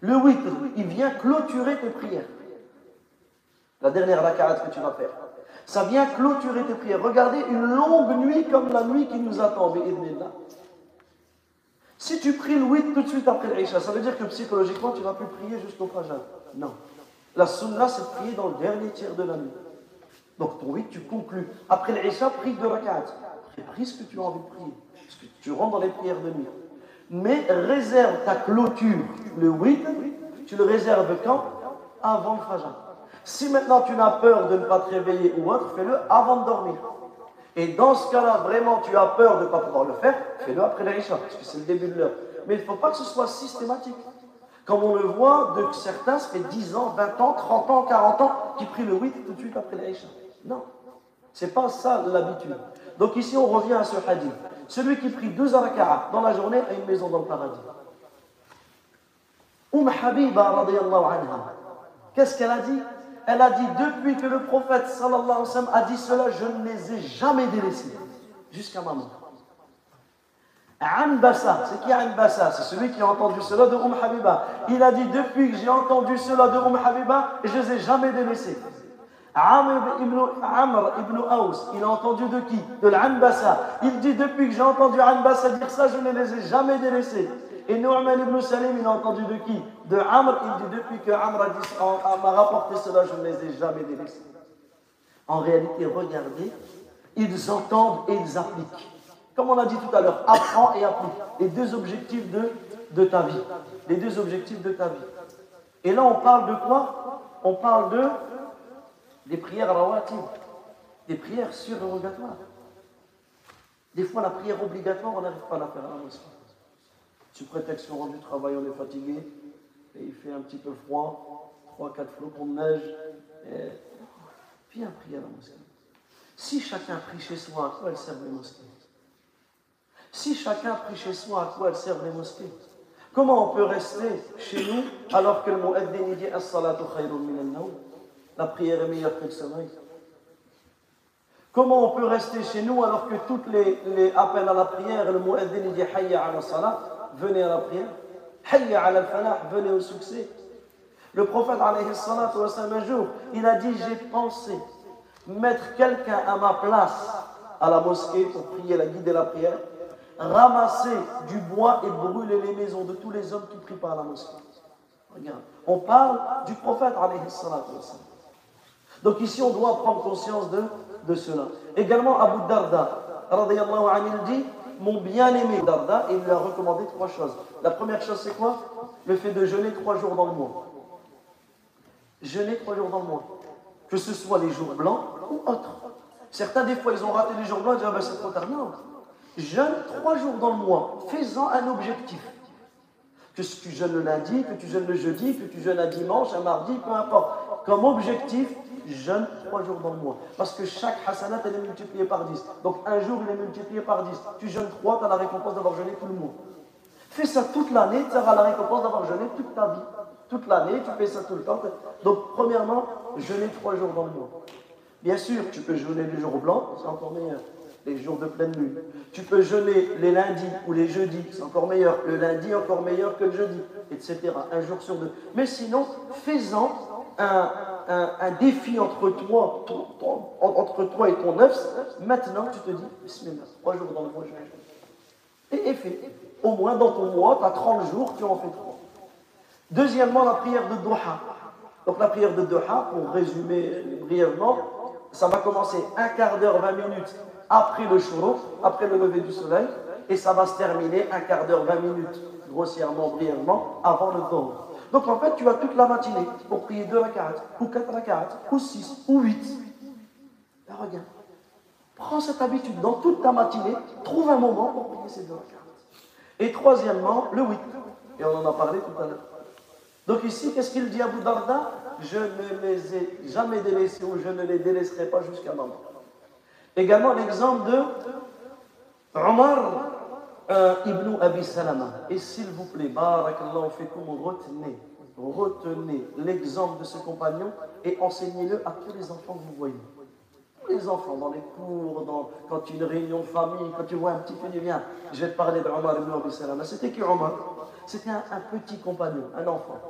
Le 8, il vient clôturer tes prières. La dernière raka'at que tu vas faire. Ça vient clôturer tes prières. Regardez une longue nuit comme la nuit qui nous attend. Si tu pries le 8 tout de suite après l'Isha, ça veut dire que psychologiquement tu vas plus prier jusqu'au Fajr. Non. La sunna, c'est de prier dans le dernier tiers de la nuit. Donc ton 8, tu conclus. Après l'Isha, prie deux rak'at. Prie ce que tu as envie de prier. Parce que tu rentres dans les prières de nuit. Mais réserve ta clôture, le 8, tu le réserves quand? Avant le Fajr. Si maintenant tu n'as peur de ne pas te réveiller ou autre, fais-le avant de dormir. Et dans ce cas-là, vraiment, tu as peur de ne pas pouvoir le faire, fais-le après l'Aïcha, parce que c'est le début de l'heure. Mais il ne faut pas que ce soit systématique. Comme on le voit de certains, ça fait 10 ans, 20 ans, 30 ans, 40 ans, qui prient le 8 tout de suite après l'Aïcha. Non. C'est pas ça l'habitude. Donc ici, on revient à ce hadith. Celui qui prie deux raka'a dans la journée a une maison dans le paradis. Umm Habiba, anha, qu'est-ce qu'elle a dit? Elle a dit depuis que le prophète sallallahu alayhi sallam a dit cela, je ne les ai jamais délaissés jusqu'à ma mort. C'est qui Anbasa? C'est celui qui a entendu cela de Umm Habiba. Il a dit depuis que j'ai entendu cela de Umm Habiba, je ne les ai jamais délaissés. Amr ibn, Aus, il a entendu de qui? De l'Anbasa. Il dit depuis que j'ai entendu Anbasa dire ça, je ne les ai jamais délaissés. Et Nou'man ibn Salim, il a entendu de qui? De Amr, il dit depuis que Amr m'a rapporté cela, je ne les ai jamais délaissés. En réalité, regardez, ils entendent et ils appliquent. Comme on a dit tout à l'heure, apprends et applique. Les deux objectifs de, de ta vie. Les deux objectifs de ta vie. Et là, on parle de quoi? On parle de des prières rawatib, des prières surérogatoires. Des fois, la prière obligatoire, on n'arrive pas à la faire à la mosquée. Sous prétexte qu'on rentre du travail, on est fatigué, et il fait un petit peu froid, 3-4 flocons de neige, et viens prier à la mosquée. Si chacun prie chez soi, à quoi elles servent les mosquées? Si chacun prie chez soi, à quoi elles servent les mosquées? Comment on peut rester chez nous alors que le mot dit as-salatu khayrun La prière est meilleure que le sommeil. Comment on peut rester chez nous alors que toutes les, les appels à la prière, le mot dit hayya ala salat venez à la prière. Hayya al falah, venez au succès. Le prophète, un jour, il a dit J'ai pensé mettre quelqu'un à ma place à la mosquée pour prier, la guider la prière, ramasser du bois et brûler les maisons de tous les hommes qui prient pas à la mosquée. Regarde, on parle du prophète. Donc ici, on doit prendre conscience de, cela. Également, Abu Darda, il dit mon bien-aimé Darda, et il lui a recommandé trois choses. La première chose, c'est quoi? Le fait de jeûner trois jours dans le mois. Jeûner trois jours dans le mois. Que ce soit les jours blancs ou autres. Certains, des fois, ils ont raté les jours blancs, ils disent, ah ben c'est trop tard. Non. Jeûne trois jours dans le mois. Fais-en un objectif. Que tu jeûnes le lundi, que tu jeûnes le jeudi, que tu jeûnes un dimanche, un mardi, peu importe. Comme objectif, jeûne trois jours dans le mois. Parce que chaque hasanat, elle est multipliée par 10. Donc un jour, il est multiplié par 10. Tu jeûnes trois, tu as la récompense d'avoir jeûné tout le mois. Fais ça toute l'année, tu auras la récompense d'avoir jeûné toute ta vie. Toute l'année, tu fais ça tout le temps. Donc, premièrement, jeûner trois jours dans le mois. Bien sûr, tu peux jeûner les jours blancs, c'est encore meilleur. Les jours de pleine lune. Tu peux jeûner les lundis ou les jeudis, c'est encore meilleur. Le lundi, encore meilleur que le jeudi, etc. Un jour sur deux. Mais sinon, fais-en un, défi entre toi, entre toi et ton neuf, maintenant tu te dis, Bismillah, trois jours dans le mois, je vais Et, et fait. Au moins dans ton mois, tu as 30 jours, tu en fais trois. Deuxièmement, la prière de Doha. Donc la prière de Doha, pour résumer brièvement, ça va commencer un quart d'heure, 20 minutes après le shuruk, après le lever du soleil, et ça va se terminer un quart d'heure, 20 minutes, grossièrement, brièvement, avant le Dhuhr. Donc en fait, tu as toute la matinée pour prier deux rakats, ou quatre rakats, ou six, ou huit. Là, regarde. Prends cette habitude dans toute ta matinée, trouve un moment pour prier ces deux rakats. Et troisièmement, le huit. Et on en a parlé tout à l'heure. Donc ici, qu'est-ce qu'il dit à Abu Darda? Je ne les ai jamais délaissés ou je ne les délaisserai pas jusqu'à ma mort. Également l'exemple de Omar euh, Ibn Abi Salama. Et s'il vous plaît, barakallahu fikum, retenez, retenez l'exemple de ce compagnon et enseignez-le à tous les enfants que vous voyez. Tous les enfants, dans les cours, dans, quand une réunion de famille, quand tu vois un petit bien. Je vais te parler d'Omar ibn Abi Salama. C'était qui Omar? C'était un, petit compagnon, un enfant,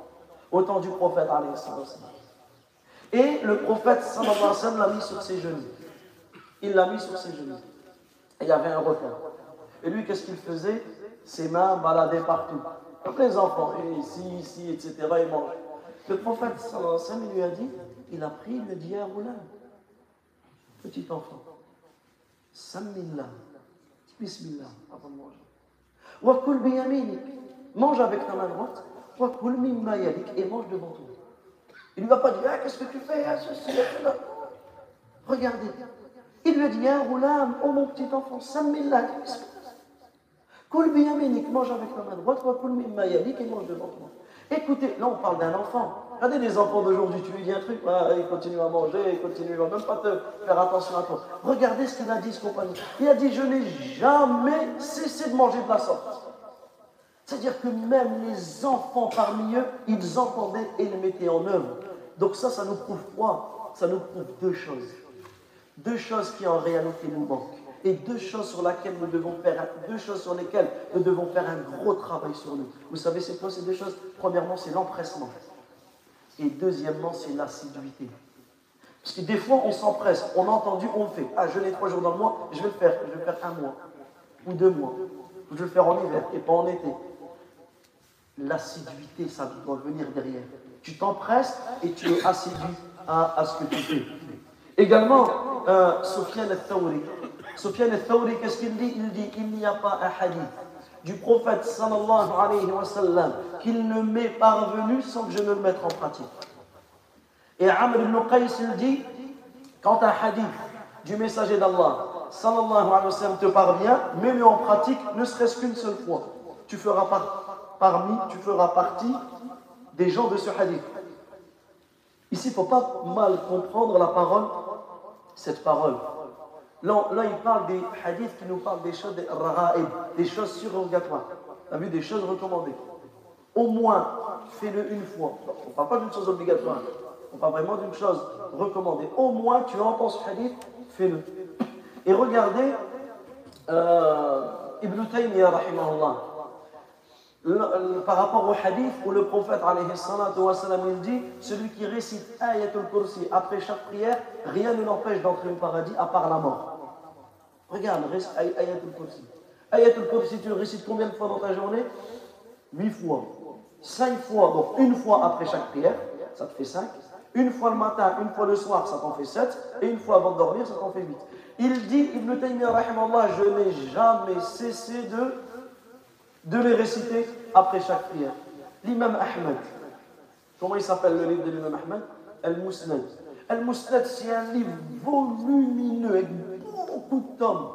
au temps du prophète. Et le prophète sallallahu l'a mis sur ses genoux. Il l'a mis sur ses genoux. Et il y avait un repas. Et lui, qu'est-ce qu'il faisait? Ses mains baladaient partout. Comme les enfants, et ici, ici, etc. Il mange. Le prophète sallallahu lui a dit, il a pris, il lui a dit, petit enfant, Sammillah, Bismillah, avant de manger. Wakul biyaminik, mange avec ta main droite, Wakul mimma et mange devant toi. Il ne lui a pas dit, ah, qu'est-ce que tu fais, ah, cela. Regardez. Il lui a dit, ah, Roulam, oh mon petit enfant, Sammillah, Bismillah. Kul biyaminik, mange avec ta main droite, Wakul mimma yalik, et mange devant toi. Écoutez, là on parle d'un enfant. Regardez les enfants d'aujourd'hui, tu lui dis un truc, ah, il continue à manger, il continue, va même pas te faire attention à toi. Regardez ce qu'il a dit, ce compagnon. Il a dit, je n'ai jamais cessé de manger de la sorte. C'est-à-dire que même les enfants parmi eux, ils entendaient et les mettaient en œuvre. Donc ça, ça nous prouve quoi? Ça nous prouve deux choses. Deux choses qui en réalité nous manquent. Et deux choses sur lesquelles nous devons faire, deux choses sur lesquelles nous devons faire un gros travail sur nous. Vous savez, c'est quoi ces deux choses? Premièrement, c'est l'empressement. Et deuxièmement, c'est l'assiduité. Parce que des fois, on s'empresse, on a entendu, on fait. Ah, je l'ai trois jours dans le mois, je vais le faire. Je vais le faire un mois, ou deux mois. Je vais le faire en hiver et pas en été. L'assiduité, ça doit venir derrière. Tu t'empresses et tu es assidu à, ce que tu fais. Également, euh, Sofiane al-Thawri. Sofiane al-Thawri, qu'est-ce qu'il dit? Il dit il n'y a pas un hadith du prophète sallallahu alayhi wa sallam qu'il ne m'est parvenu sans que je ne le mette en pratique. Et Amr ibn Qais il dit quand un hadith du messager d'Allah sallallahu alayhi wa sallam te parvient, mets-le en pratique ne serait-ce qu'une seule fois. Tu feras par, parmi, tu feras partie des gens de ce hadith. Ici, il ne faut pas mal comprendre la parole, cette parole. Là, il parle des hadiths qui nous parlent des choses des des choses surrogatoires. Tu as vu des choses recommandées. Au moins, fais-le une fois. On ne parle pas d'une chose obligatoire. On parle vraiment d'une chose recommandée. Au moins, tu entends ce hadith, fais-le. Et regardez euh, Ibn Taymiyyah, rahimahullah, par rapport au hadith où le prophète il dit celui qui récite Ayatul Kursi après chaque prière, rien ne l'empêche d'entrer au paradis à part la mort. Regarde, Ayatul Kursi. Ayatul Kursi, tu le récites combien de fois dans ta journée? Huit fois. Cinq fois, donc une fois après chaque prière, ça te fait cinq. Une fois le matin, une fois le soir, ça t'en fait sept. Et une fois avant de dormir, ça t'en fait huit. Il dit, Ibn Taymiyyah, je n'ai jamais cessé de de les réciter après chaque prière. L'imam Ahmed, comment il s'appelle le livre de l'imam Ahmed Al-Musnad. Al-Musnad, c'est un livre volumineux avec beaucoup de tomes,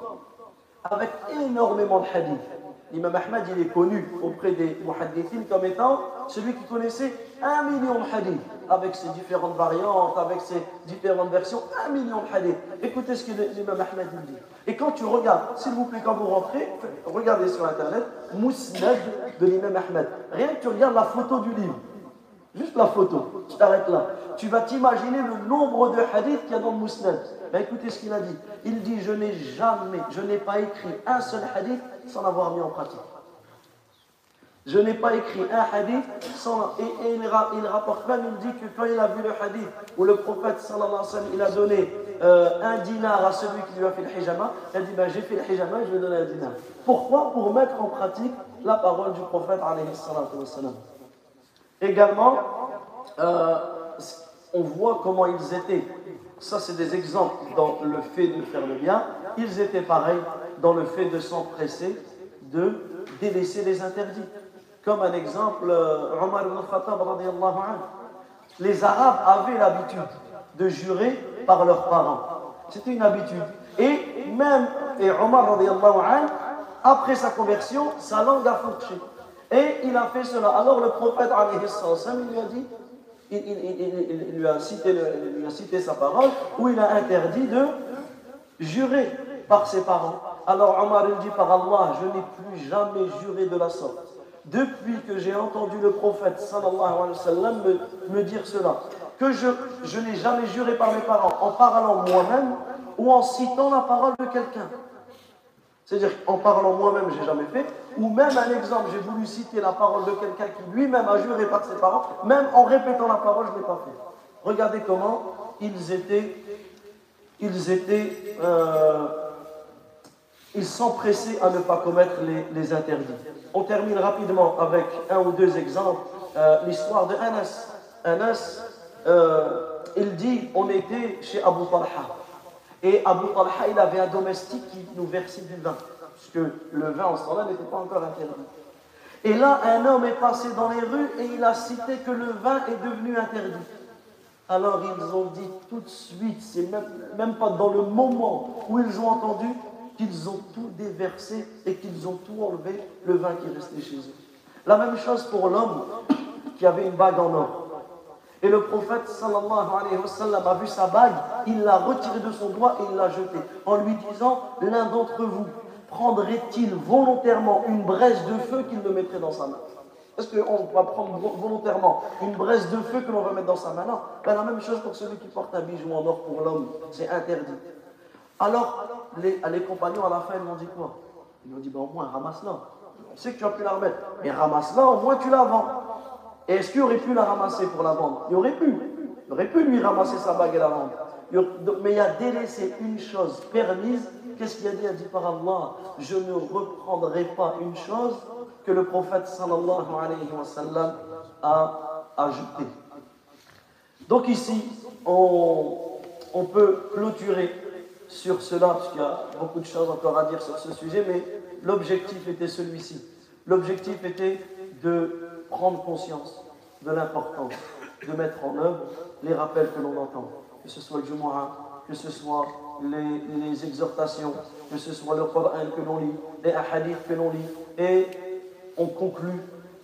avec énormément de hadiths. L'imam Ahmed, il est connu auprès des muhaddithines comme étant celui qui connaissait un million de hadiths, avec ses différentes variantes, avec ses différentes versions, un million de hadiths. Écoutez ce que l'imam Ahmed dit. Et quand tu regardes, s'il vous plaît, quand vous rentrez, regardez sur Internet, Mousnad de l'imam Ahmed. Rien que tu regardes la photo du livre. Juste la photo, tu t'arrêtes là. Tu vas t'imaginer le nombre de hadiths qu'il y a dans. Ben, écoutez ce qu'il a dit. Il dit Je n'ai jamais, je n'ai pas écrit un seul hadith sans l'avoir mis en pratique. Je n'ai pas écrit un hadith sans. Et, il, rapporte même, il dit que quand il a vu le hadith où le prophète sallallahu alayhi wa sallam, il a donné euh, un dinar à celui qui lui a fait le hijama, il a dit ben, J'ai fait le hijama, je vais donner un dinar. Pourquoi? Pour mettre en pratique la parole du prophète alayhi wa sallam. Également, euh, on voit comment ils étaient. Ça, c'est des exemples dans le fait de faire le bien. Ils étaient pareils dans le fait de s'empresser de délaisser les interdits. Comme un exemple, euh, Omar ibn Khattab, les Arabes avaient l'habitude de jurer par leurs parents. C'était une habitude. Et même et Omar, après sa conversion, sa langue a fourché. Et il a fait cela. Alors le prophète, il lui a dit, il, lui a cité lui a cité sa parole, où il a interdit de jurer par ses parents. Alors Omar il dit par Allah, je n'ai plus jamais juré de la sorte. Depuis que j'ai entendu le prophète sallallahu me, dire cela, que je, je n'ai jamais juré par mes parents en parlant moi-même ou en citant la parole de quelqu'un. C'est-à-dire qu'en parlant moi-même, j'ai jamais fait, ou même un exemple, j'ai voulu citer la parole de quelqu'un qui lui-même a juré par ses parents, même en répétant la parole, je ne l'ai pas fait. Regardez comment ils étaient, ils étaient, euh, ils s'empressaient à ne pas commettre les, interdits. On termine rapidement avec un ou deux exemples. Euh, l'histoire de Anas. Anas, euh, il dit, on était chez Abu Talha. Et Abu Talha, il avait un domestique qui nous versait du vin, puisque le vin en ce temps-là n'était pas encore interdit. Et là, un homme est passé dans les rues et il a cité que le vin est devenu interdit. Alors ils ont dit tout de suite, c'est même pas dans le moment où ils ont entendu, qu'ils ont tout déversé et qu'ils ont tout enlevé, le vin qui restait chez eux. La même chose pour l'homme qui avait une bague en or. Et le prophète sallallahu alayhi wa sallam a vu sa bague, il l'a retirée de son doigt et il l'a jetée, en lui disant L'un d'entre vous prendrait-il volontairement une braise de feu qu'il le mettrait dans sa main? Est-ce qu'on va prendre volontairement une braise de feu que l'on va mettre dans sa main? Non. Ben, la même chose pour celui qui porte un bijou en or pour l'homme, c'est interdit. Alors, les, compagnons à la fin, ils m'ont dit quoi? Ils m'ont dit ben, Au moins, ramasse-la. On sait que tu as pu la remettre, mais ramasse-la, au moins tu la vends. Est-ce qu'il aurait pu la ramasser pour la vendre? Il aurait pu. Il aurait pu lui ramasser sa bague et la vendre. Mais il a délaissé une chose permise. Qu'est-ce qu'il a dit? Il a dit par Allah Je ne reprendrai pas une chose que le prophète sallallahu alayhi wa sallam a ajoutée. Donc ici, on peut clôturer sur cela, parce qu'il y a beaucoup de choses encore à dire sur ce sujet, mais l'objectif était celui-ci. L'objectif était de prendre conscience de l'importance de mettre en œuvre les rappels que l'on entend, que ce soit le Jumu'ah, que ce soit les, exhortations, que ce soit le Coran que l'on lit, les hadiths que l'on lit. Et on conclut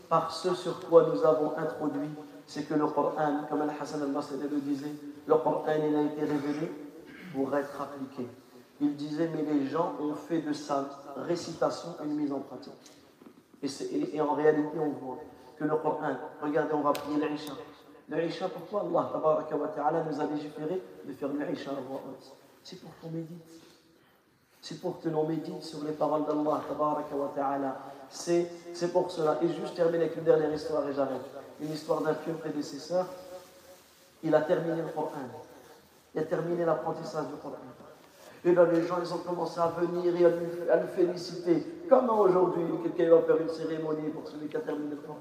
par ce sur quoi nous avons introduit, c'est que le Coran, comme Al-Hassan al-Basri le disait, le Coran il a été révélé être appliqué. Il disait, mais les gens ont fait de sa récitation une mise en pratique. Et, en réalité, on voit que le Coran. Regardez, on va prier l'Aïcha. L'Aïcha, pourquoi Allah nous a légiféré de faire l'Aïcha à voix C'est pour qu'on médite. C'est pour que l'on médite sur les paroles d'Allah. C'est pour cela. Et juste terminer avec une dernière histoire et j'arrête. Une histoire d'un pieux prédécesseur. Il a terminé le Coran. A terminé l'apprentissage du Coran. Et là, les gens, ils ont commencé à venir et à, le féliciter. Comment aujourd'hui, quelqu'un va faire une cérémonie pour celui qui a terminé le Coran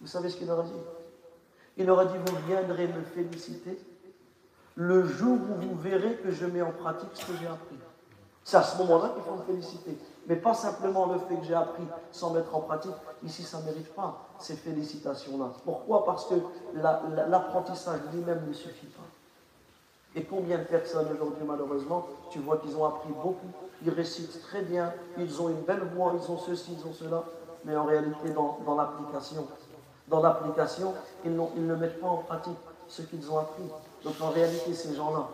vous savez ce qu'il leur a dit? Il leur a dit, vous viendrez me féliciter le jour où vous verrez que je mets en pratique ce que j'ai appris. C'est à ce moment-là qu'il faut me féliciter. Mais pas simplement le fait que j'ai appris sans mettre en pratique. Ici, ça ne mérite pas ces félicitations-là. Pourquoi? Parce que l'apprentissage lui-même ne suffit pas. Et combien de personnes aujourd'hui, malheureusement, tu vois qu'ils ont appris beaucoup, ils récitent très bien, ils ont une belle voix, ils ont ceci, ils ont cela, mais en réalité, dans l'application, dans l'application, ils, ils, ne mettent pas en pratique ce qu'ils ont appris. Donc en réalité, ces gens-là,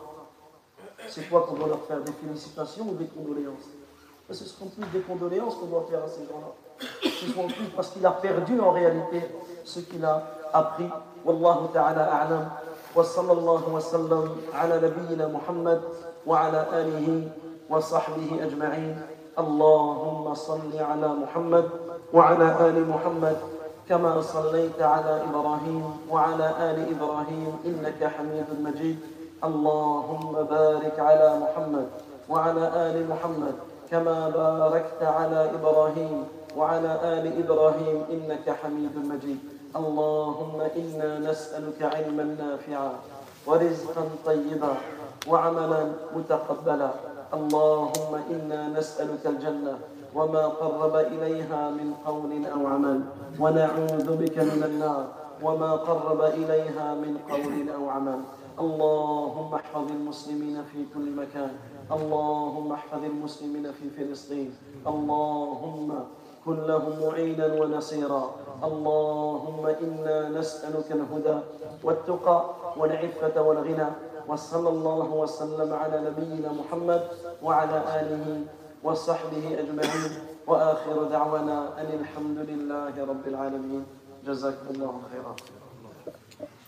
c'est quoi qu'on doit leur faire? Des félicitations ou des condoléances? Ce seront plus des condoléances qu'on doit faire à ces gens-là. Ce seront plus parce qu'il a perdu en réalité ce qu'il a appris. Wallahu ta'ala a'lam. وصلى الله وسلم على نبينا محمد وعلى آله وصحبه أجمعين. اللهم صل على محمد وعلى آل محمد كما صليت على إبراهيم وعلى آل إبراهيم إنك حميد مجيد. اللهم بارك على محمد وعلى آل محمد كما باركت على إبراهيم وعلى آل إبراهيم إنك حميد مجيد. اللهم إنا نسألك علما نافعا ورزقا طيبا وعملا متقبلا. اللهم إنا نسألك الجنة وما قرب إليها من قول أو عمل ونعوذ بك من النار وما قرب إليها من قول أو عمل. اللهم احفظ المسلمين في كل مكان. اللهم احفظ المسلمين في فلسطين. اللهم كن لهم معينا ونصيرا. اللهم إنا نسألك الهدى والتقى والعفة والغنى وصلى الله وسلم على نبينا محمد وعلى آله وصحبه أجمعين. وآخر دعوانا أن الحمد لله رب العالمين. جزاكم الله خيرا.